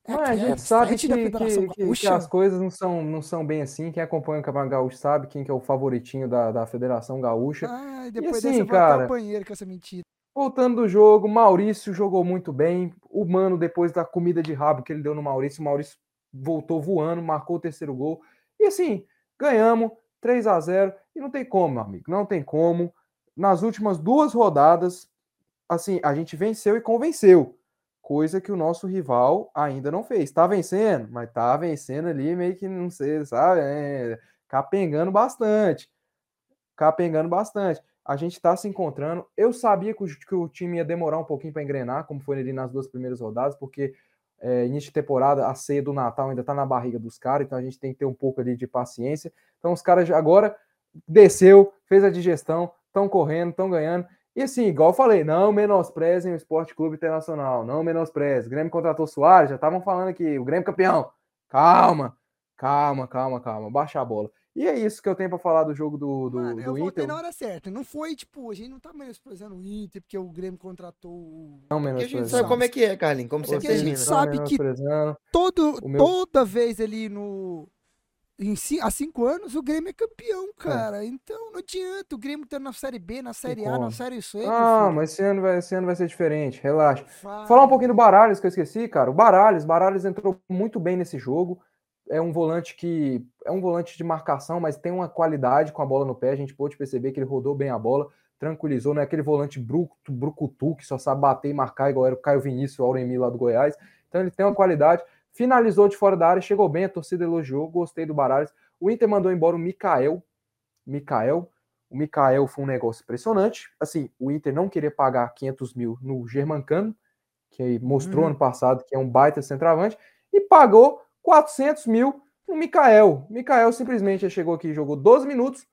É, a gente sabe que, que, que, que, as coisas não são, não são bem assim. Quem acompanha o Campeonato Gaúcho sabe quem que é o favoritinho da, da Federação Gaúcha. Ah, e depois e assim, dessa cara, banheiro com essa mentira. Voltando do jogo, Maurício jogou muito bem. O Mano, depois da comida de rabo que ele deu no Maurício, o Maurício voltou voando, marcou o terceiro gol. E assim, ganhamos 3 a 0 e não tem como, meu amigo, não tem como. Nas últimas duas rodadas, assim, a gente venceu e convenceu, coisa que o nosso rival ainda não fez. Tá vencendo, mas tá vencendo ali meio que não sei, sabe? É, capengando bastante. Capengando bastante. A gente tá se encontrando. Eu sabia que o, que o time ia demorar um pouquinho para engrenar, como foi ali nas duas primeiras rodadas, porque é, início de temporada, a ceia do Natal ainda está na barriga dos caras, então a gente tem que ter um pouco ali de paciência. Então os caras agora desceu, fez a digestão, estão correndo, estão ganhando. E assim, igual eu falei, não menosprezem o Esporte Clube Internacional, não menosprezem. O Grêmio contratou Soares, já estavam falando aqui, o Grêmio campeão. Calma, calma, calma, calma, baixa a bola. E é isso que eu tenho para falar do jogo do, do, Mano, do eu Inter. na hora certa. Não foi, tipo, a gente não tá menosprezando o Inter porque o Grêmio contratou o. Não menosprezando. a gente sabe como é que é, Carlinhos. Como você termina. A gente sabe que todo, meu... toda vez ali no. Em, há cinco anos o Grêmio é campeão, é. cara. É. Então não adianta. O Grêmio tá na Série B, na Série A, na Série C. Ah, mas esse ano, vai, esse ano vai ser diferente. Relaxa. Fala. Falar um pouquinho do Baralhos, que eu esqueci, cara. O Baralhos, Baralhos entrou muito bem nesse jogo é um volante que é um volante de marcação, mas tem uma qualidade com a bola no pé. A gente pôde perceber que ele rodou bem a bola, tranquilizou, não é aquele volante bruto, brucutu que só sabe bater e marcar igual era o Caio Vinícius, o Auremi lá do Goiás. Então ele tem uma qualidade, finalizou de fora da área, chegou bem, a torcida elogiou, gostei do Baralhos. O Inter mandou embora o Mikael, Mikael, o Mikael foi um negócio impressionante. Assim, o Inter não queria pagar 500 mil no Germancano, que mostrou uhum. ano passado que é um baita centroavante, e pagou 400 mil no Mikael. Mikael simplesmente chegou aqui, jogou 12 minutos,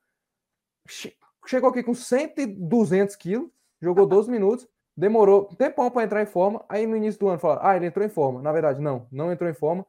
chegou aqui com 100 e 200 quilos, jogou 12 minutos, demorou um tempão para entrar em forma. Aí no início do ano falaram, ah, ele entrou em forma. Na verdade, não, não entrou em forma.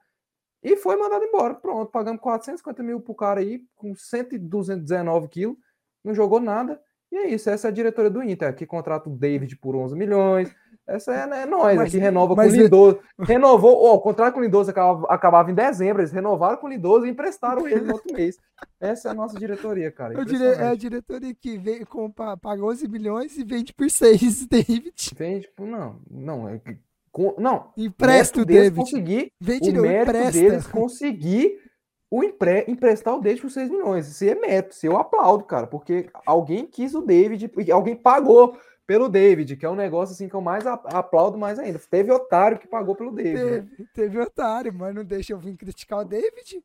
E foi mandado embora. Pronto, pagamos 450 mil pro cara aí, com 119 quilos, não jogou nada. E é isso, essa é a diretoria do Inter, que contrata o David por 11 milhões, essa é, é nós, aqui renova com o Lindoso. Renovou, ó, o contrato com o Lindoso acabava, acabava, em dezembro, eles renovaram com o Lindoso e emprestaram ele no outro mês. Essa é a nossa diretoria, cara. é a diretoria que vem, com, paga 11 milhões e vende por 6, David. Vende por, não, não, é, com, não. Empresta o David. Conseguir, Vende o mérito empresta. deles conseguir o empre, emprestar o David por 6 milhões. Isso é mérito, isso eu aplaudo, cara, porque alguém quis o David, alguém pagou pelo David, que é um negócio assim que eu mais aplaudo mais ainda. Teve otário que pagou pelo David. Teve, né? teve otário, mas não deixa eu vir criticar o David.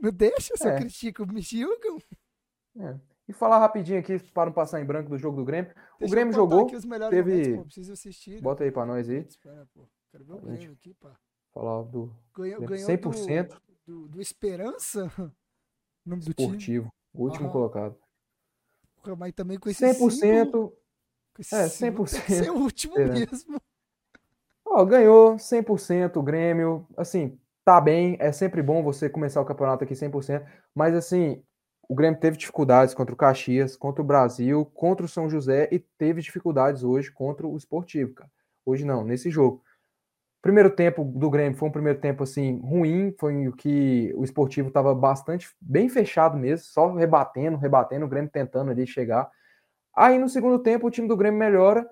Não deixa, se é. eu critico, me julgam. É. E falar rapidinho aqui, para não passar em branco do jogo do Grêmio. Deixa o Grêmio jogou. teve... Momentos, assistir. Bota aí para nós aí. Espera. Quero ver o Grêmio aqui, pá. Falar do. Ganhou, ganhou 100%. Do, do, do Esperança. Nome do Esportivo. Time. O último Aham. colocado. Mas também com esse 100%. Símbolo... É, 100%. Ser é o último é. mesmo. Ó, ganhou 100% o Grêmio. Assim, tá bem. É sempre bom você começar o campeonato aqui 100%. Mas, assim, o Grêmio teve dificuldades contra o Caxias, contra o Brasil, contra o São José e teve dificuldades hoje contra o Esportivo, cara. Hoje não, nesse jogo. Primeiro tempo do Grêmio foi um primeiro tempo assim ruim, foi o que o Esportivo estava bastante bem fechado mesmo, só rebatendo, rebatendo, o Grêmio tentando ali chegar. Aí no segundo tempo o time do Grêmio melhora,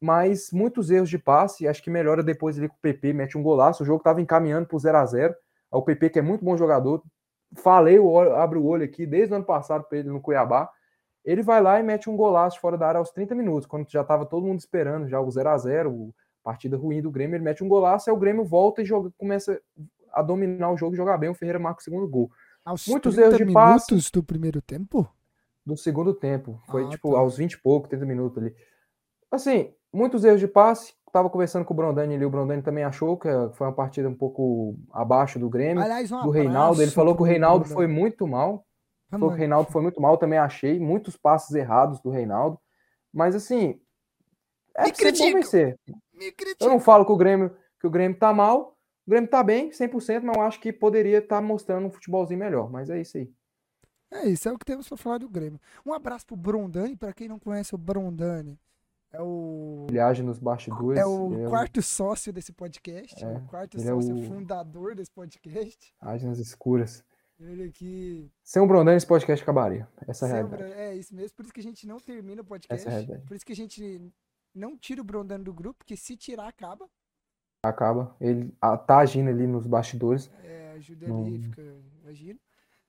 mas muitos erros de passe, acho que melhora depois ali com o PP, mete um golaço, o jogo estava encaminhando para o 0 a 0 O PP, que é muito bom jogador, falei, abre o olho aqui, desde o ano passado para ele no Cuiabá, ele vai lá e mete um golaço fora da área aos 30 minutos, quando já estava todo mundo esperando já o 0 a 0 partida ruim do Grêmio, ele mete um golaço, aí o Grêmio volta e joga, começa a dominar o jogo e jogar bem, o Ferreira marca o segundo gol. Aos Muitos erros de passe do primeiro tempo? do segundo tempo. Foi, ah, tipo, tá. aos 20 e pouco, 30 minutos ali. Assim, muitos erros de passe. Tava conversando com o Brondani ali, o Brondani também achou que foi uma partida um pouco abaixo do Grêmio, Aliás, um do Reinaldo. Ele falou que o Reinaldo foi muito mal. Ah, falou que o Reinaldo foi muito mal, também achei. Muitos passes errados do Reinaldo. Mas assim, é Me critica. vencer. Eu não falo que o Grêmio que o Grêmio tá mal. O Grêmio tá bem, 100%, mas eu acho que poderia estar tá mostrando um futebolzinho melhor. Mas é isso aí. É isso, é o que temos para falar do Grêmio. Um abraço pro Brondani, para quem não conhece o Brondani. É o. Ele age nos bastidores. É o é quarto o... sócio desse podcast. É, o quarto é sócio é o... fundador desse podcast. Age nas escuras. Ele aqui. Sem o Brondani, esse podcast acabaria. Essa é a realidade. É isso mesmo. Por isso que a gente não termina o podcast. Essa é a realidade. Por isso que a gente não tira o Brondani do grupo, porque se tirar, acaba. Acaba. Ele tá agindo ali nos bastidores. É, ajuda ali, fica agindo.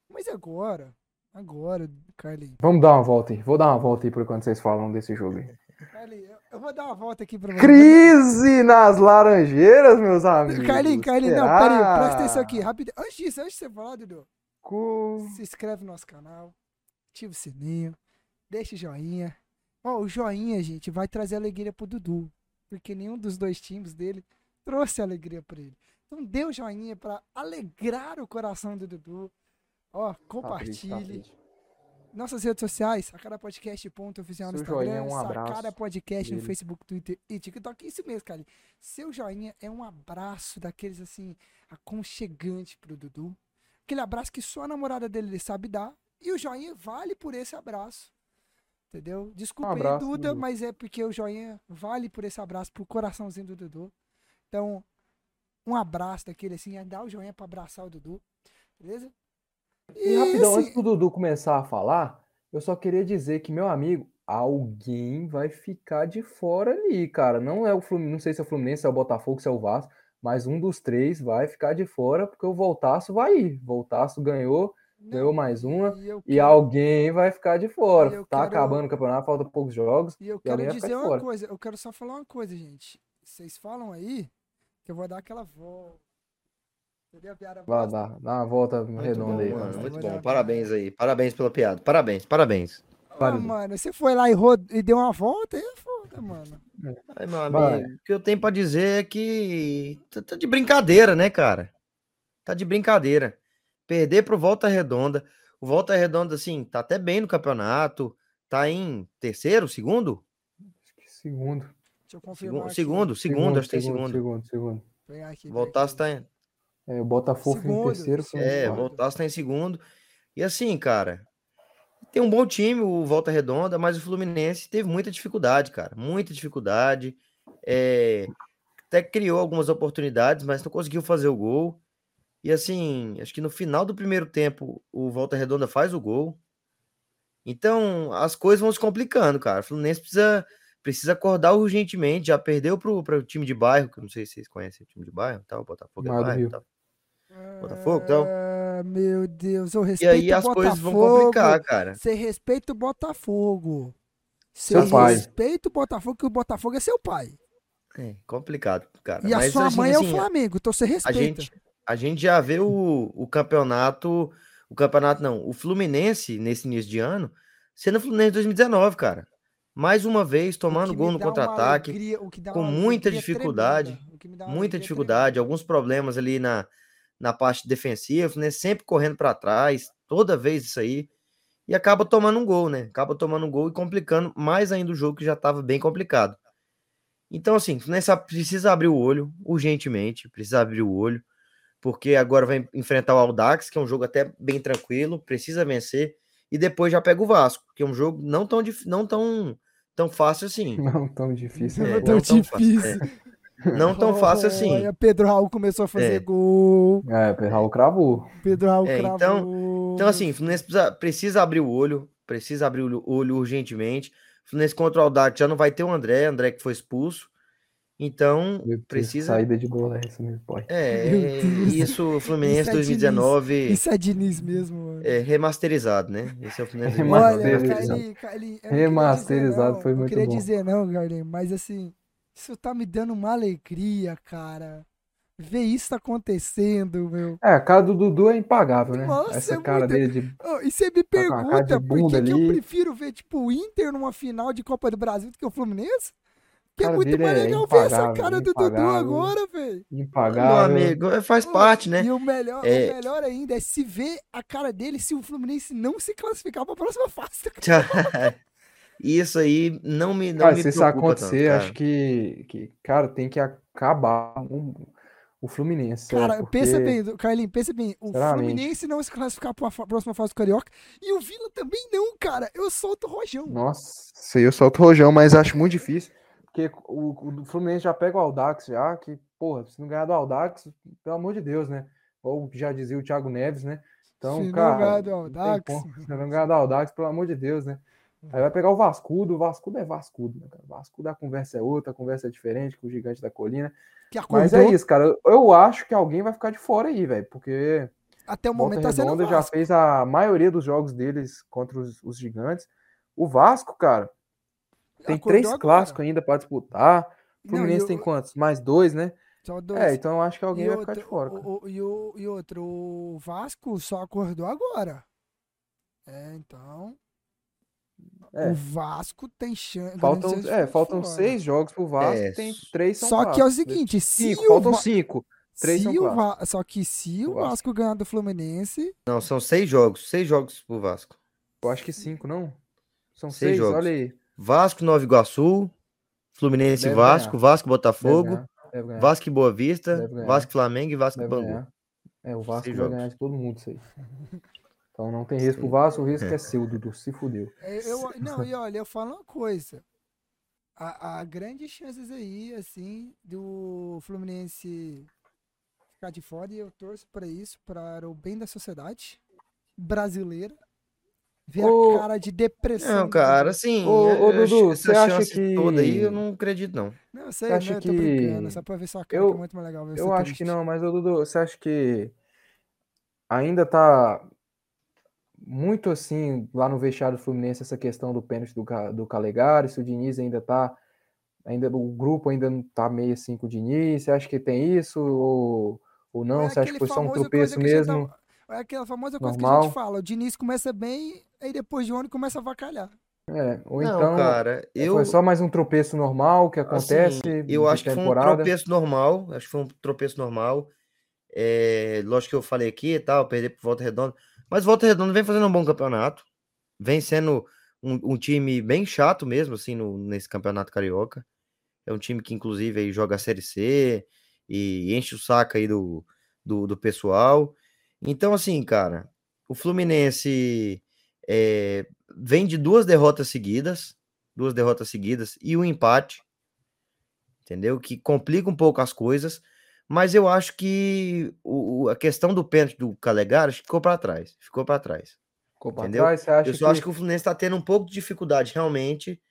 Mas agora, Agora, Carlinhos. Vamos dar uma volta aí. Vou dar uma volta aí por enquanto vocês falam desse jogo aí. Carlinhos, eu vou dar uma volta aqui pra você. Crise nas Laranjeiras, meus amigos. Carlinhos, Carlinhos, não, peraí, presta atenção aqui, rápido. Antes disso, antes de você falar, Dudu, se inscreve no nosso canal, ativa o sininho, deixa o joinha. Ó, o joinha, gente, vai trazer alegria pro Dudu, porque nenhum dos dois times dele trouxe alegria pra ele. Então dê o joinha pra alegrar o coração do Dudu. Ó, compartilhe. Tá triste, tá Nossas redes sociais, Sacada Podcast ponto oficial no Instagram, joinha é um Podcast no dele. Facebook, Twitter e TikTok. Isso mesmo, cara. Seu joinha é um abraço daqueles assim, aconchegante pro Dudu. Aquele abraço que só a namorada dele sabe dar. E o joinha vale por esse abraço. Entendeu? Desculpa aí, abraço, Duda, Dudu. mas é porque o joinha vale por esse abraço, pro coraçãozinho do Dudu. Então, um abraço daquele assim, é dar o joinha pra abraçar o Dudu. Beleza? E rapidão, assim, antes do Dudu começar a falar, eu só queria dizer que, meu amigo, alguém vai ficar de fora ali, cara. Não é o Fluminense, não sei se é o Fluminense, se é o Botafogo, se é o Vasco, mas um dos três vai ficar de fora, porque o Voltaço vai ir. Voltaço ganhou, ganhou mais uma, e e alguém vai ficar de E fora. Tá quero- acabando o campeonato, falta poucos jogos. E eu E alguém quero vai ficar dizer uma fora. coisa, eu quero só falar uma coisa, gente. Vocês falam aí que eu vou dar aquela volta. Entendeu a piada? Vai dar, dá uma volta Muito redonda bom, aí. mano. Muito bom. Parabéns aí. Parabéns pela piada. Parabéns, parabéns. Ah, mano, você foi lá e, rod... e deu uma volta, aí é foda, mano. Ai, meu Vai. amigo, o que eu tenho pra dizer é que tá, tá de brincadeira, né, cara? Tá de brincadeira. Perder pro Volta Redonda. O Volta Redonda, assim, tá até bem no campeonato. Tá em terceiro, segundo? Acho que Segundo. Deixa eu confirmar. Segundo, segundo, segundo, acho que tem segundo, segundo. segundo, segundo. Peraí. tá em. É, o Botafogo em Segundo, terceiro. Em É, quarto. Voltaço tá em segundo. E assim, cara, tem um bom time, o Volta Redonda, mas o Fluminense teve muita dificuldade, cara. Muita dificuldade. É, até criou algumas oportunidades, mas não conseguiu fazer o gol. E assim, acho que no final do primeiro tempo, o Volta Redonda faz o gol. Então, as coisas vão se complicando, cara. O Fluminense precisa, precisa acordar urgentemente. Já perdeu pro, pro time de bairro, que eu não sei se vocês conhecem o time de bairro, tal, Botafogo é Mar do bairro, Rio. tal. Botafogo, então. Ah, meu Deus, eu E respeito aí o as coisas vão Botafogo. complicar, cara. Você respeita o Botafogo. Você Seu pai. respeita o Botafogo, que o Botafogo é seu pai. É complicado, cara. E a Mas, sua assim, mãe é o assim, Flamengo, então você a respeita. gente, a gente já vê o, o campeonato, o campeonato não, o Fluminense nesse início de ano, sendo o Fluminense de 2019, cara. Mais uma vez tomando gol no contra-ataque, com muita dificuldade, tremenda. Muita dificuldade, alguns problemas ali na, na parte defensiva, né? Sempre correndo para trás, toda vez isso aí. E acaba tomando um gol, né? Acaba tomando um gol e complicando mais ainda o jogo que já estava bem complicado. Então, assim, o Fluminense precisa abrir o olho urgentemente, precisa abrir o olho, porque agora vai enfrentar o Aldax, que é um jogo até bem tranquilo, precisa vencer, e depois já pega o Vasco, que é um jogo não tão, dif- não tão, tão fácil assim. Não tão difícil. Não É, é né? tão não tão fácil, difícil. Não tão fácil assim. Olha, Pedro Raul começou a fazer É. gol. É, Raul cravou. Pedro Raul É, cravou. então- Então, assim, o Fluminense precisa, precisa abrir o olho, precisa abrir o olho urgentemente. O Fluminense contra o Aldax já não vai ter o André, André que foi expulso. Então, Deus, precisa. Saída de bola é essa mesmo, pai. É, Deus. isso, o Fluminense Isso é Diniz. 2019 Isso é Diniz mesmo, mano. é remasterizado, né? Esse é o Fluminense Remasterizado. Olha, 2019. Carlinhos, Carlinhos, eu não queria Remasterizado dizer não, foi muito queria bom. dizer não, Carlinhos, mas assim, isso tá me dando uma alegria, cara. Ver isso acontecendo, meu. É, a cara do Dudu é impagável, né? Nossa, Essa é cara muito- dele de. Oh, e você me Tá pergunta por que, que eu prefiro ver, tipo, o Inter numa final de Copa do Brasil do que o Fluminense? Porque é muito mais é legal ver essa cara do Dudu agora, velho. Meu Impagável. amigo, é, faz parte, né? E o melhor, É. o melhor ainda é se ver a cara dele se o Fluminense não se classificar pra próxima fase. Isso aí não me, não Cara, me se isso acontecer, tanto, acho que, que, cara, tem que acabar o, o Fluminense. sério, Cara, pensa porque- bem, Carlinhos, pensa bem. O. Fluminense não se classificar pra fa- próxima fase do Carioca e o Vila também não, cara. Eu solto o Rojão. Nossa, isso aí eu solto o rojão, mas acho muito difícil. Porque o, o Fluminense já pega o Aldax já, que, porra, se não ganhar do Aldax, pelo amor de Deus, né? Ou já dizia o Thiago Neves, né? Então, Se não cara, ganhar do não tem Audax. como. se não ganhar do Aldax, pelo amor de Deus, né? Aí vai pegar o Vascudo, o Vascudo é Vascudo, né, cara? O Vascudo a conversa é outra, a conversa é diferente com o Gigante da Colina. Mas é isso, cara. Eu, acho que alguém vai ficar de fora aí, velho, porque Até o Volta momento tá sendo o Redonda já fez a maioria dos jogos deles contra os, os gigantes. O Vasco, cara, tem Acordou três agora. clássicos ainda para disputar. O Não, Fluminense e tem o- quantos? Mais dois, né? Só dois. É, então eu acho que alguém e vai outro, ficar de fora. o- o- e, o, e outro, o Vasco só acordou agora. É, então. É. O Vasco tem chance. Faltam, é, faltam fora. seis jogos pro Vasco, É, tem três são Só que é o clássicos. seguinte, se Cinco, o faltam Va- cinco. Três se são. Va- Só que se o O Vasco. Vasco ganhar do Fluminense, Não, são seis jogos, seis jogos pro Vasco. Eu acho que cinco, não? São Seis seis, jogos. olha aí. Vasco, Nova Iguaçu, Fluminense Deve Vasco, ganhar. Vasco e Deve Botafogo, ganhar, deve ganhar, Vasco e Boa Vista. Vasco Flamengo e Vasco deve Bangu. ganhar. É, o Vasco Seis vai jogos. ganhar de todo mundo isso aí. Então não tem risco pro Vasco, o risco é seu, Dudu. Se fudeu. É, Eu, não, e olha, eu falo uma coisa. Há, há grandes chances aí, assim, do Fluminense ficar de fora e eu torço para isso, para o bem da sociedade brasileira. Ver Ô, a cara de depressão. Não, cara, Dudu. assim, Ô, ô, Dudu, essa você acha que- toda aí eu não acredito, não. Não, sei, Você acha né, eu tô que- brincando, só pra ver sua cara, eu- que é muito mais legal Eu acho que triste. não, mas ô, Dudu, você acha que ainda tá muito assim lá no vestiário do Fluminense essa questão do pênalti do, do Calegari, se o Diniz ainda tá ainda o grupo ainda não tá meio assim com o Diniz, você acha que tem isso ou, ou não? É Você acha que foi só um tropeço que gente mesmo? tava- É aquela famosa coisa que a Normal? gente fala, o Diniz começa bem, aí depois de um ano começa a vacalhar. É, ou Não, então cara, eu foi só mais um tropeço normal que assim, acontece eu de acho que foi um tropeço normal, acho que foi um tropeço normal. É, lógico que eu falei aqui e tal, perder por Volta Redonda, mas Volta Redonda vem fazendo um bom campeonato, vem sendo um, um time bem chato mesmo, assim, no- nesse campeonato carioca. É um time que, inclusive, aí joga a Série C e enche o saco aí do, do, do pessoal. Então, assim, cara, o Fluminense é, vem de duas derrotas seguidas, duas derrotas seguidas e um empate, entendeu? Que complica um pouco as coisas, mas eu acho que o, a questão do pênalti do Calegari ficou para trás, ficou para trás. Ficou pra entendeu? trás, Eu só que acho que o Fluminense está tendo um pouco de dificuldade realmente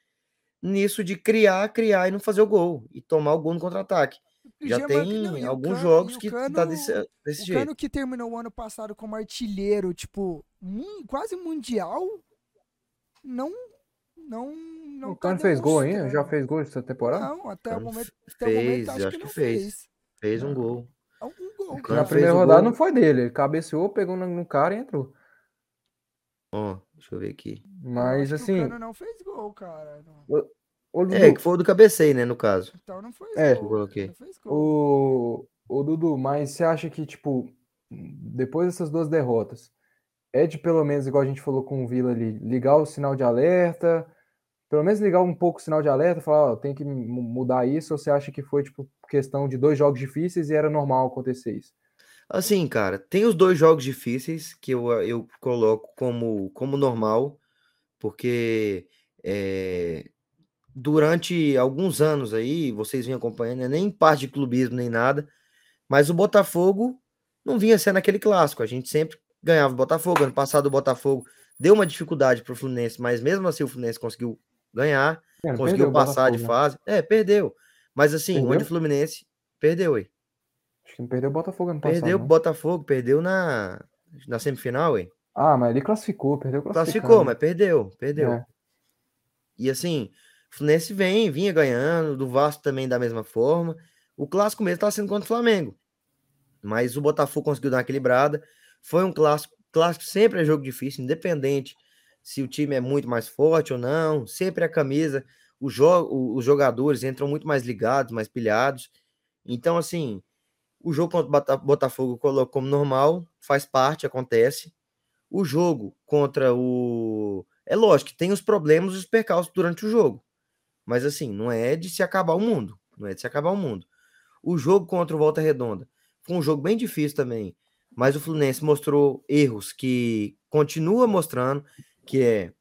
nisso de criar, criar e não fazer o gol e tomar o gol no contra-ataque. O Já tem não, o alguns Cano- jogos o que Cano- tá desse, desse O jeito. Cano que terminou o ano passado como artilheiro, tipo, quase mundial, não. Não. não o tá Cano fez gol ainda? Já fez gol essa temporada? Não, até o momento. Até o momento fez, acho eu que acho que não fez. fez. Fez um gol. É um gol, O. Na fez primeira o rodada gol. não foi dele, ele cabeceou, pegou no, no cara e entrou. Ó, deixa eu ver aqui. Eu Mas que O assim, Cano não fez gol, cara. Não. Ô Dudu, É, que foi o do cabeceio, né, no caso. Então não foi É. gol. Gol. o, o Dudu, mas você acha que, tipo, depois dessas duas derrotas, é de pelo menos, igual a gente falou com o Vila ali, ligar o sinal de alerta, pelo menos ligar um pouco o sinal de alerta, falar, ó, tem que mu- mudar isso, ou você acha que foi, tipo, questão de dois jogos difíceis e era normal acontecer isso? Assim, cara, tem os dois jogos difíceis que eu, eu coloco como, como normal, porque é, durante alguns anos aí, vocês vinham acompanhando, né, nem parte de clubismo nem nada, mas o Botafogo não vinha sendo aquele clássico. A gente sempre ganhava o Botafogo. Ano passado o Botafogo deu uma dificuldade para o Fluminense, mas mesmo assim o Fluminense conseguiu ganhar, É, conseguiu perdeu passar de né? fase. É, perdeu. Mas assim, Perdeu? onde o Fluminense perdeu aí. Acho que não perdeu o Botafogo ano passado, Perdeu o não. Botafogo, perdeu na, na semifinal, ué. Ah, mas ele classificou, perdeu Classificou, mas perdeu, perdeu. É. E assim, o Fluminense vem, vinha ganhando, do Vasco também da mesma forma. O clássico mesmo tá sendo contra o Flamengo. Mas o Botafogo conseguiu dar uma equilibrada. Foi um clássico. Clássico sempre é jogo difícil, independente se o time é muito mais forte ou não. Sempre a camisa, jo os jogadores entram muito mais ligados, mais pilhados. Então, assim, o jogo contra o Bota- Botafogo eu coloco como normal, faz parte, acontece. O jogo contra o. É lógico que tem os problemas os percalços durante o jogo. Mas assim, não é de se acabar o mundo. Não é de se acabar o mundo. O jogo contra o Volta Redonda foi um jogo bem difícil também. Mas o Fluminense mostrou erros que continua mostrando, que é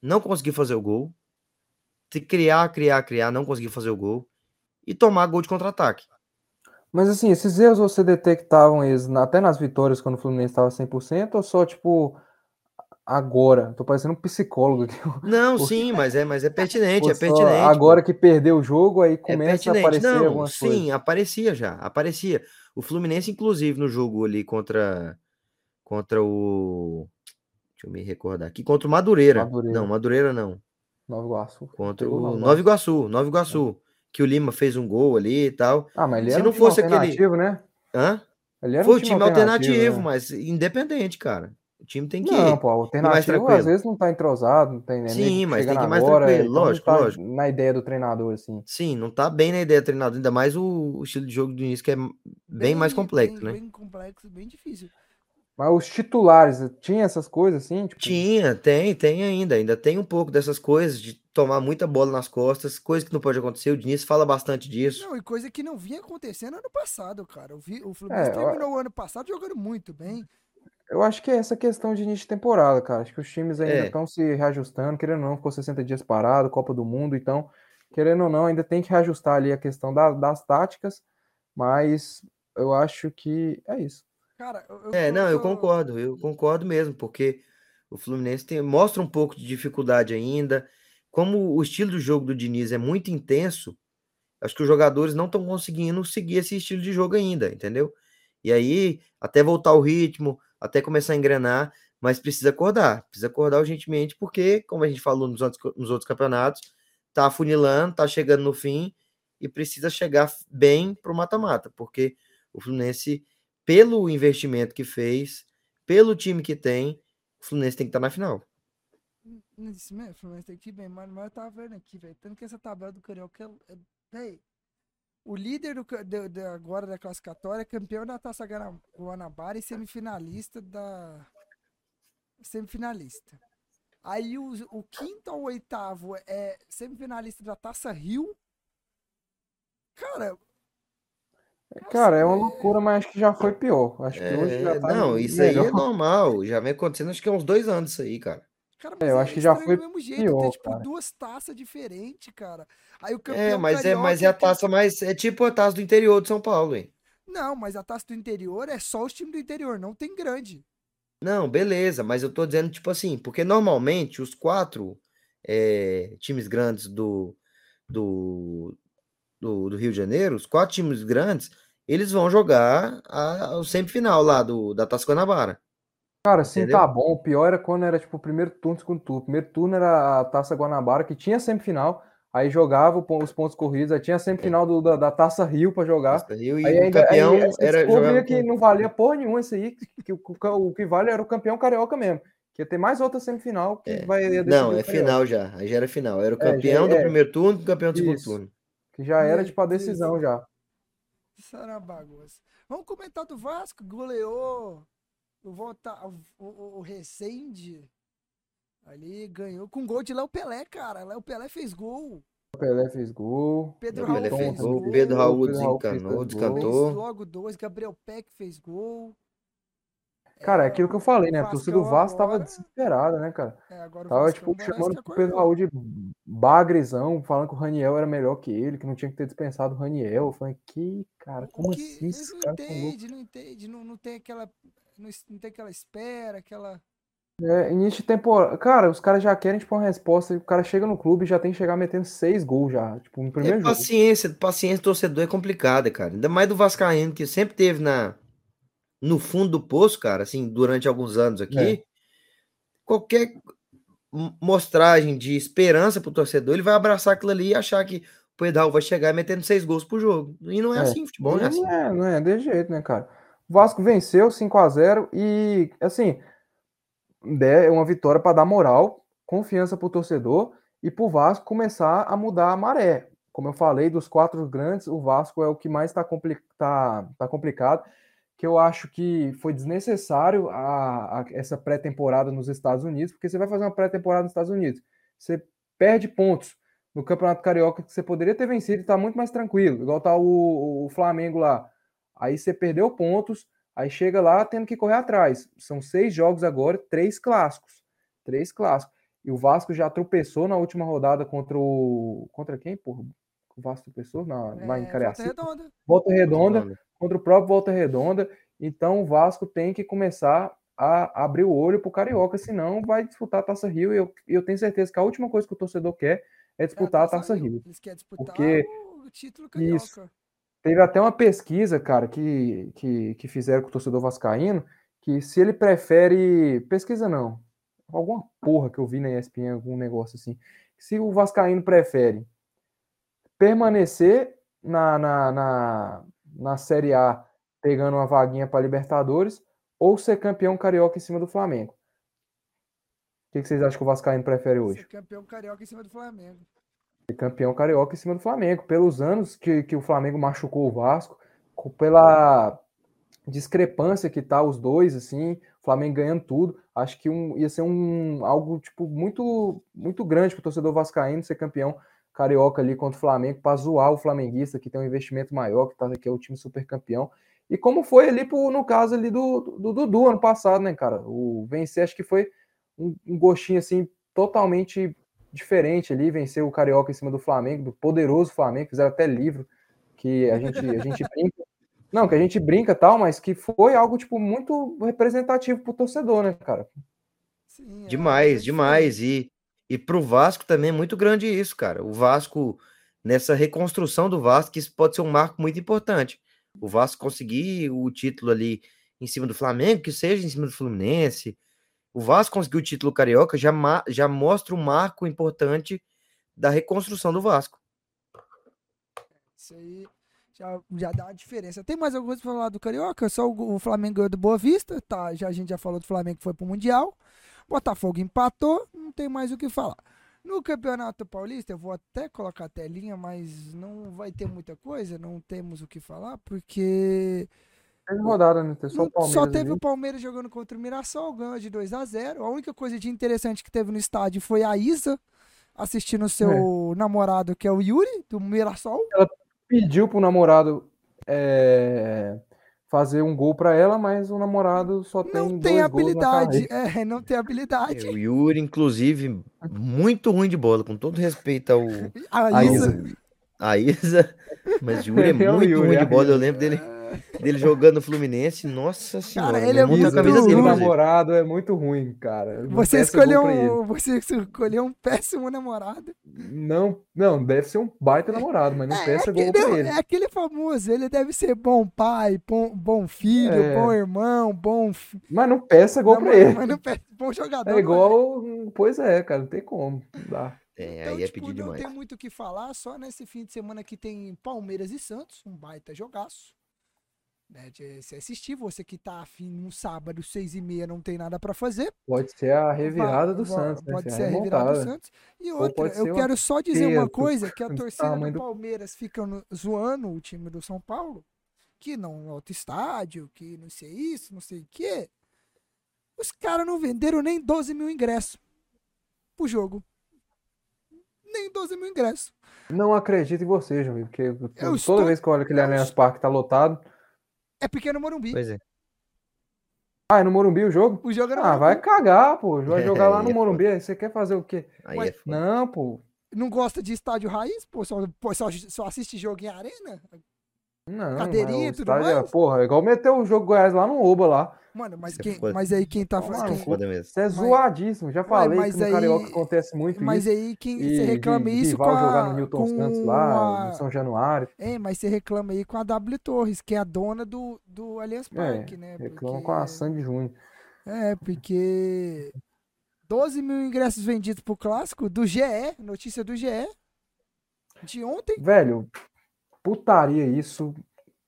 não conseguir fazer o gol, criar, criar, criar, não conseguir fazer o gol e tomar gol de contra-ataque. Mas assim, esses erros você detectavam eles até nas vitórias quando o Fluminense estava 100% ou só tipo agora? Tô parecendo um psicólogo aqui. Não, Porque- sim, mas é, mas é pertinente, é pertinente. pô. agora que perdeu o jogo, aí É começa a pertinente. aparecer Não, algumas sim, coisas. aparecia já, aparecia. O Fluminense, inclusive, no jogo ali contra, contra o. Deixa eu me recordar aqui. Contra o Madureira. Madureira. Não, Madureira não. Nova Iguaçu. Contra Pegou o Nova Iguaçu. Nova Iguaçu. Que o Lima fez um gol ali e tal. Ah, mas ele Se era não um time fosse aquele- alternativo, né? Hã? Ele era Foi um o time alternativo, né? mas independente, cara. O time tem que. Não, pô, alternativo tranquilo. às vezes não tá entrosado, não tem né, Sim, mas tem que ir mais agora, tranquilo, então não lógico, tá lógico. Na ideia do treinador, assim. Sim, não tá bem na ideia do treinador, ainda mais o, o estilo de jogo do início, que é bem, mais complexo, bem, né? Bem complexo, bem difícil. Mas os titulares, tinha essas coisas assim? Tipo... Tinha, tem, tem ainda. Ainda tem um pouco dessas coisas, de tomar muita bola nas costas, coisa que não pode acontecer. O Diniz fala bastante disso. Não, e coisa que não vinha acontecendo ano passado, cara. Eu vi, o Fluminense é, terminou o ano passado jogando muito bem. Eu acho que é essa questão de início de temporada, cara. Acho que os times ainda estão é. se reajustando, querendo ou não, ficou 60 dias parado, Copa do Mundo, então, querendo ou não, ainda tem que reajustar ali a questão da, das táticas, mas eu acho que é isso. Cara, eu, é, não, eu concordo, eu concordo mesmo, porque o Fluminense tem, mostra um pouco de dificuldade ainda. Como o estilo do jogo do Diniz é muito intenso, acho que os jogadores não estão conseguindo seguir esse estilo de jogo ainda, entendeu? E aí, até voltar o ritmo, até começar a engrenar, mas precisa acordar, precisa acordar urgentemente, porque, como a gente falou nos outros, nos outros campeonatos, tá afunilando, tá chegando no fim e precisa chegar bem para o mata-mata, porque o Fluminense, pelo investimento que fez, pelo time que tem, o Fluminense tem que estar tá na final. Isso mesmo, o Fluminense tem que ir bem, mas, eu tava vendo aqui, velho, tanto que essa tabela do Carioca, velho, o líder do, de, de, agora da classificatória é campeão da Taça Guanabara e semifinalista da. Semifinalista. Aí o, o quinto ao oitavo é semifinalista da Taça Rio. Cara. Cara, é uma loucura, mas acho que já foi pior. Acho que é, hoje já tá Não, isso melhor. aí é normal. Já vem acontecendo, acho que há uns dois anos isso aí, cara. Cara, é, eu acho que já foi do mesmo jeito, pior, tem, tipo, cara. duas taças diferentes, cara. Aí o é, campeão É, mas é, mas é a taça mais é tipo a taça do interior de São Paulo, hein? Não, mas a taça do interior é só os times do interior, não tem grande. Não, beleza, mas eu tô dizendo tipo assim, porque normalmente os quatro é, times grandes do, do, do, do, Rio de Janeiro, os quatro times grandes, eles vão jogar a, o semifinal lá do, da Taça Guanabara. Cara, sim, Entendeu? tá bom. O pior era quando era tipo o primeiro turno, segundo turno. O primeiro turno era a Taça Guanabara, que tinha semifinal. Aí jogava os pontos corridos, aí tinha semifinal do, da, da Taça Rio para jogar. Taça Rio e aí, ainda, campeão aí, era descobria que não valia porra nenhuma isso aí, que, que, o, o que vale era o campeão carioca mesmo. Que ia ter mais outra semifinal que é. vai Não, é final já. Aí já era final. Era o campeão é, do é. primeiro turno e o campeão do segundo turno. Que já era tipo a decisão já. Isso era bagunça. Vamos comentar do Vasco, goleou o, Volta, o, o, o Recende ali ganhou com gol de Léo Pelé, cara. Léo Pelé fez gol. O Pelé fez gol. Pedro Raul fez, fez gol. Pedro Raul desencanou, descantou. Logo dois. Gabriel Peck fez gol. Cara, é aquilo que eu falei, né? A torcida do Vasco agora... tava desesperada, né, cara? É, tava, tipo, chamando o Pedro Raul de bagrezão, falando que o Raniel era melhor que ele, que não tinha que ter dispensado o Raniel. Eu falei, que, cara, como Porque assim? Eles não entende, não entende, não, não tem aquela não, não tem aquela espera, aquela. É, início de temporada. Cara, os caras já querem, tipo, uma resposta. O cara chega no clube e já tem que chegar metendo seis gols já. Tipo, no primeiro é, jogo. Paciência, paciência do torcedor é complicada, cara. Ainda mais do Vascaíno, que sempre teve na, no fundo do poço, cara, assim, durante alguns anos aqui. É. Qualquer mostragem de esperança pro torcedor, ele vai abraçar aquilo ali e achar que o Pedal vai chegar metendo seis gols pro jogo. E não é, é. assim, futebol não é assim. Não é, não é de jeito, né, cara? O Vasco venceu 5 a 0 e, assim, é uma vitória para dar moral, confiança para o torcedor e para o Vasco começar a mudar a maré. Como eu falei, dos quatro grandes, o Vasco é o que mais está compli tá, tá complicado, que eu acho que foi desnecessário a, a essa pré-temporada nos Estados Unidos, porque você vai fazer uma pré-temporada nos Estados Unidos, você perde pontos no Campeonato Carioca que você poderia ter vencido e está muito mais tranquilo, igual tá o, o Flamengo lá Aí você perdeu pontos, aí chega lá tendo que correr atrás. São seis jogos agora, três clássicos. Três clássicos. E o Vasco já tropeçou na última rodada contra o. Contra quem, porra? O Vasco tropeçou na, é, lá em Cariacica. Volta Redonda. Volta Redonda, contra o próprio Volta Redonda. Então o Vasco tem que começar a abrir o olho pro Carioca, senão vai disputar a Taça Rio. E eu, eu tenho certeza que a última coisa que o torcedor quer é disputar é a, Taça a Taça Rio. Rio. Eles querem disputar porque... o título Carioca. Isso. Teve até uma pesquisa, cara, que, que, que fizeram com o torcedor vascaíno, que se ele prefere. Pesquisa não. Alguma porra que eu vi na ESPN, algum negócio assim. Se o Vascaíno prefere permanecer na, na, na, na Série A pegando uma vaguinha para Libertadores ou ser campeão carioca em cima do Flamengo. O que, que vocês acham que o Vascaíno prefere hoje? Ser campeão carioca em cima do Flamengo campeão carioca em cima do Flamengo, pelos anos que, que o Flamengo machucou o Vasco, pela discrepância que tá os dois, assim, o Flamengo ganhando tudo, acho que um, ia ser um algo tipo muito muito grande para o torcedor vascaíno ser campeão carioca ali contra o Flamengo para zoar o flamenguista que tem um investimento maior, que tá aqui é o time super campeão. E como foi ali pro, no caso ali do, do Dudu ano passado, né, cara? O vencer acho que foi um, um gostinho assim totalmente diferente ali, vencer o Carioca em cima do Flamengo, do poderoso Flamengo, fizeram até livro que a gente a gente brinca não, que a gente brinca tal, mas que foi algo, tipo, muito representativo pro torcedor, né, cara? Sim, é demais, demais. E, e pro Vasco também é muito grande isso, cara. O Vasco, nessa reconstrução do Vasco, isso pode ser um marco muito importante. O Vasco conseguir o título ali em cima do Flamengo, que seja em cima do Fluminense. O Vasco conseguiu o título carioca, já, já mostra um marco importante da reconstrução do Vasco. Isso aí já, já dá uma diferença. Tem mais alguma coisa pra falar do Carioca? Só o, o Flamengo ganhou do Boa Vista, tá? Já, a gente já falou do Flamengo que foi pro Mundial. Botafogo empatou, não tem mais o que falar. No Campeonato Paulista, eu vou até colocar a telinha, mas não vai ter muita coisa, não temos o que falar, porque. Teve rodada, né? Só, o Palmeiras só teve ali. o Palmeiras jogando contra o Mirassol, ganhou de 2 a 0 A única coisa de interessante que teve no estádio foi a Isa assistindo o seu é. namorado, que é o Yuri, do Mirassol. Ela pediu pro namorado é, fazer um gol para ela, mas o namorado só tem não tem habilidade, é, não tem habilidade. É, o Yuri, inclusive, muito ruim de bola, com todo respeito ao a Isa. A Isa, mas o Yuri é, é muito Yuri, ruim de bola, eu lembro dele dele jogando no Fluminense, nossa senhora. Cara, ele é muito camisa dele, namorado é muito ruim, cara. Você escolheu, um, você escolheu um péssimo namorado. Não, não, deve ser um baita namorado, mas não é, peça é gol pra ele. É aquele famoso, ele deve ser bom pai, bom, bom filho, é. bom irmão, bom... Mas não peça gol não, pra ele. Mas não peça, bom jogador. É igual, pois é, cara, não tem como, não dá. É, então, aí é tipo, pedir não demais. tem muito o que falar, só nesse fim de semana que tem Palmeiras e Santos, um baita jogaço né, de se assistir. Você que tá afim num sábado, seis e meia, não tem nada para fazer. Pode ser a revirada do Santos. Né? Pode ser a revirada do Santos. E outra, eu quero só dizer uma coisa, que a torcida do Palmeiras fica zoando o time do São Paulo, que não outro estádio, que não sei isso, não sei o quê. Os caras não venderam nem 12 mil ingressos pro jogo. Nem 12 mil ingressos. Não acredito em você, João, porque eu toda estou... vez que eu olho aquele Allianz Parque tá lotado. É pequeno Morumbi. Pois é. Ah, é no Morumbi o jogo? O jogo era Ah, vai cagar, pô. Vai jogar lá no é Morumbi. Aí você quer fazer o quê? Aí Mas, é não, pô. Não gosta de estádio raiz, pô? Só, pô, só, só assiste jogo em arena? Não, Cadeirinha e tudo estádio, mais? Porra, é igual meter o jogo Goiás lá no Oba lá. Mano, mas, quem, mas aí quem tá falando. Isso é zoadíssimo. Já falei mas que no aí, Carioca acontece muito mas isso. Mas aí quem você reclama de, isso com a, jogar no Milton Santos lá, a... no São Januário. É, mas você reclama aí com a W Torres, que é a dona do, do Allianz é, Parque, é, né? Reclama porque... com a Sandy Júnior. É, porque 12 mil ingressos vendidos pro clássico do GE, notícia do GE. De ontem. Velho, putaria isso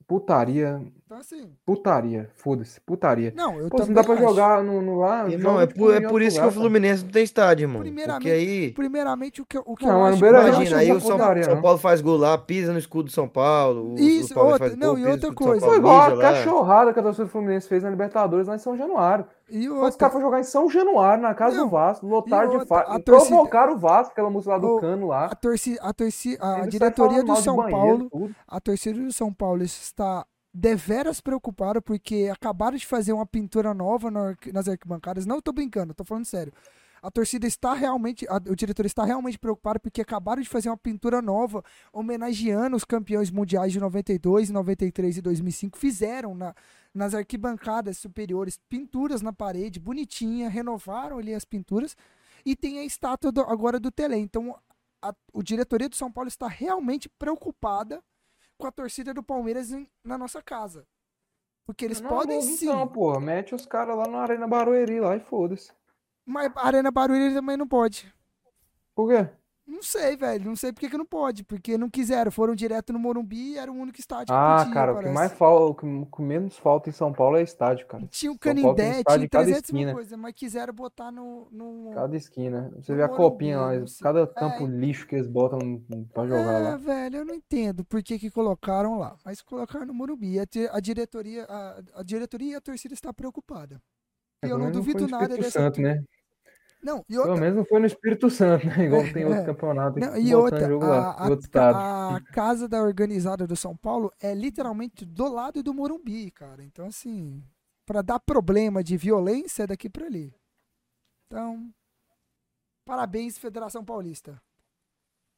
Putaria. Então, assim. Putaria. Foda-se. Putaria. Não, eu Pô, também. Não dá pra acho. jogar no, no lá. Irmão, é por, é por isso lugar, que o Fluminense não tem estádio, irmão. Primeiramente, Porque aí. Primeiramente, o que, o que não, eu acho. Imagina, aí o São, São, Paulo faz gol lá, pisa no escudo do São Paulo. O, isso, o outra, não, gol, e outra coisa. Foi igual a cachorrada que a torcida do Fluminense fez na Libertadores lá em São Januário. E outra... Os caras foram jogar em São Januário, na casa não, do Vasco, lotar de fato. Torcida... Provocaram o Vasco, aquela música lá do o, cano lá. A, torcida, a, torcida, a diretoria do São Paulo. A torcida do São Paulo está deveras preocupado porque acabaram de fazer uma pintura nova nas arquibancadas. Não estou brincando, estou falando sério. A torcida está realmente, a, o diretor está realmente preocupado porque acabaram de fazer uma pintura nova homenageando os campeões mundiais de 92, 93 e 2005. Fizeram na, nas arquibancadas superiores pinturas na parede, bonitinha, renovaram ali as pinturas e tem a estátua do, agora do Tele. Então, a, o diretoria do São Paulo está realmente preocupada com a torcida do Palmeiras na nossa casa. Porque eles não, podem não, sim. Não, porra, mete os caras lá na Arena Barueri lá e foda-se. Mas a Arena Barueri também não pode. Por quê? Não sei, velho. Não sei porque que não pode. Porque não quiseram. Foram direto no Morumbi e era o único estádio ah, que podia, cara, parece. o que mais falta, o que menos falta em São Paulo é estádio, cara. Tinha o Canindé, tinha 300 mil coisa, mas quiseram botar no, no... Cada esquina. Você vê a copinha lá, cada campo é, lixo que eles botam pra jogar é, lá. velho, eu não entendo por que que colocaram lá. Mas colocaram no Morumbi. A, a diretoria, a, a, diretoria e a torcida está preocupada. E é, eu não duvido nada dessa... Santo, né? Não, e outra... Pelo menos não foi no Espírito Santo, né? Igual é, tem outro é. campeonato. Não, e outra, a, a, a, casa da organizada do São Paulo é literalmente do lado do Morumbi, cara. Então, assim, para dar problema de violência é daqui para ali. Então, parabéns, Federação Paulista.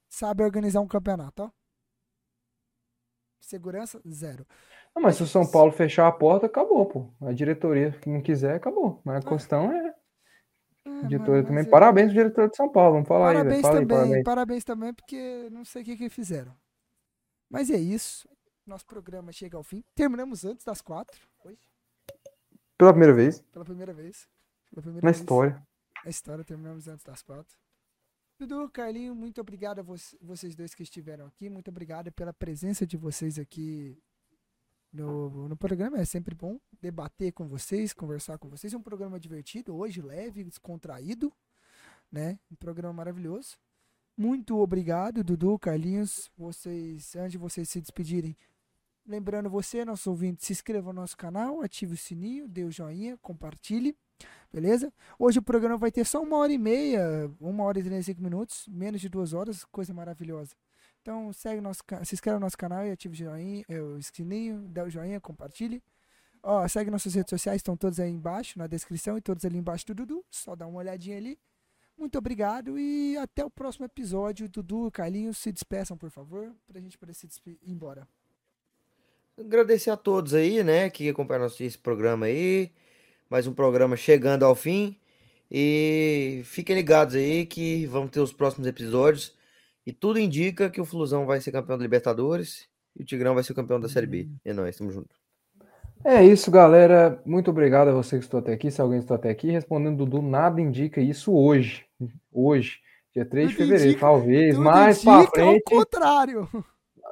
Sabe organizar um campeonato, ó. Segurança, zero. Não, mas se o São Paulo fechar a porta, acabou, pô. A diretoria que não quiser, acabou. Mas a é. questão é é, diretor também. Eu... Parabéns diretor de São Paulo. Vamos falar parabéns aí, Fala também, aí, parabéns. parabéns também, porque não sei o que, que fizeram. Mas é isso. Nosso programa chega ao fim. Terminamos antes das quatro. Hoje. Pela primeira vez. Pela primeira vez. Pela primeira Na vez. história. Na história, terminamos antes das quatro. Dudu, Carlinho, muito obrigado a vocês dois que estiveram aqui. Muito obrigado pela presença de vocês aqui no, no programa. É sempre bom debater com vocês, conversar com vocês. É um programa divertido, hoje leve, descontraído, né? Um programa maravilhoso. Muito obrigado, Dudu, Carlinhos. Vocês, antes de vocês se despedirem, lembrando você, nosso ouvinte, se inscreva no nosso canal, ative o sininho, dê o joinha, compartilhe. Beleza? Hoje o programa vai ter só uma hora e meia, uma hora e 35 minutos, menos de duas horas, coisa maravilhosa. Então segue nosso, se inscreve no nosso canal e ative o joinha, é, o sininho, dá o joinha, compartilhe. Ó, segue nossas redes sociais, estão todas aí embaixo, na descrição e todas ali embaixo do Dudu. Só dá uma olhadinha ali. Muito obrigado e até o próximo episódio. Dudu e Carlinhos se despeçam, por favor, pra gente poder se ir embora. Agradecer a todos aí, né, que acompanharam esse programa aí. Mais um programa chegando ao fim. E fiquem ligados aí que vamos ter os próximos episódios. E tudo indica que o Flusão vai ser campeão da Libertadores e o Tigrão vai ser campeão da Série B. Uhum. E nós, estamos juntos. É isso, galera. Muito obrigado a você que estou até aqui. Se alguém está até aqui, respondendo Dudu, nada indica isso hoje. Hoje, dia 3 de fevereiro, indica, talvez. Mais para frente. Ao contrário.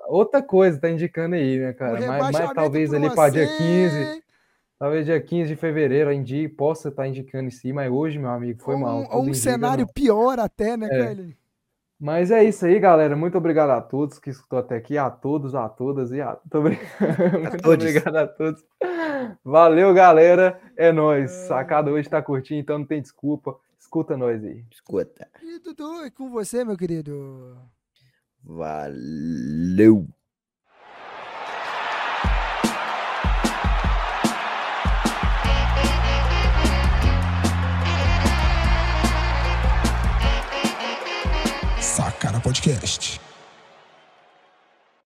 Outra coisa tá indicando aí, né, cara? Mas, mas talvez ali para dia 15. Talvez dia 15 de fevereiro a Indy possa estar tá indicando em si, mas hoje, meu amigo, foi ou, mal. Ou um cenário não. pior até, né, é. Carlinhos? Mas é isso aí, galera. Muito obrigado a todos que escutou até aqui, a todos, a todas e a. Muito, Muito obrigado a todos. Valeu, galera. É nóis. É... Sacada hoje tá curtinho, então não tem desculpa. Escuta nós aí. Escuta. E Dudu, é com você, meu querido. Valeu. Podcast.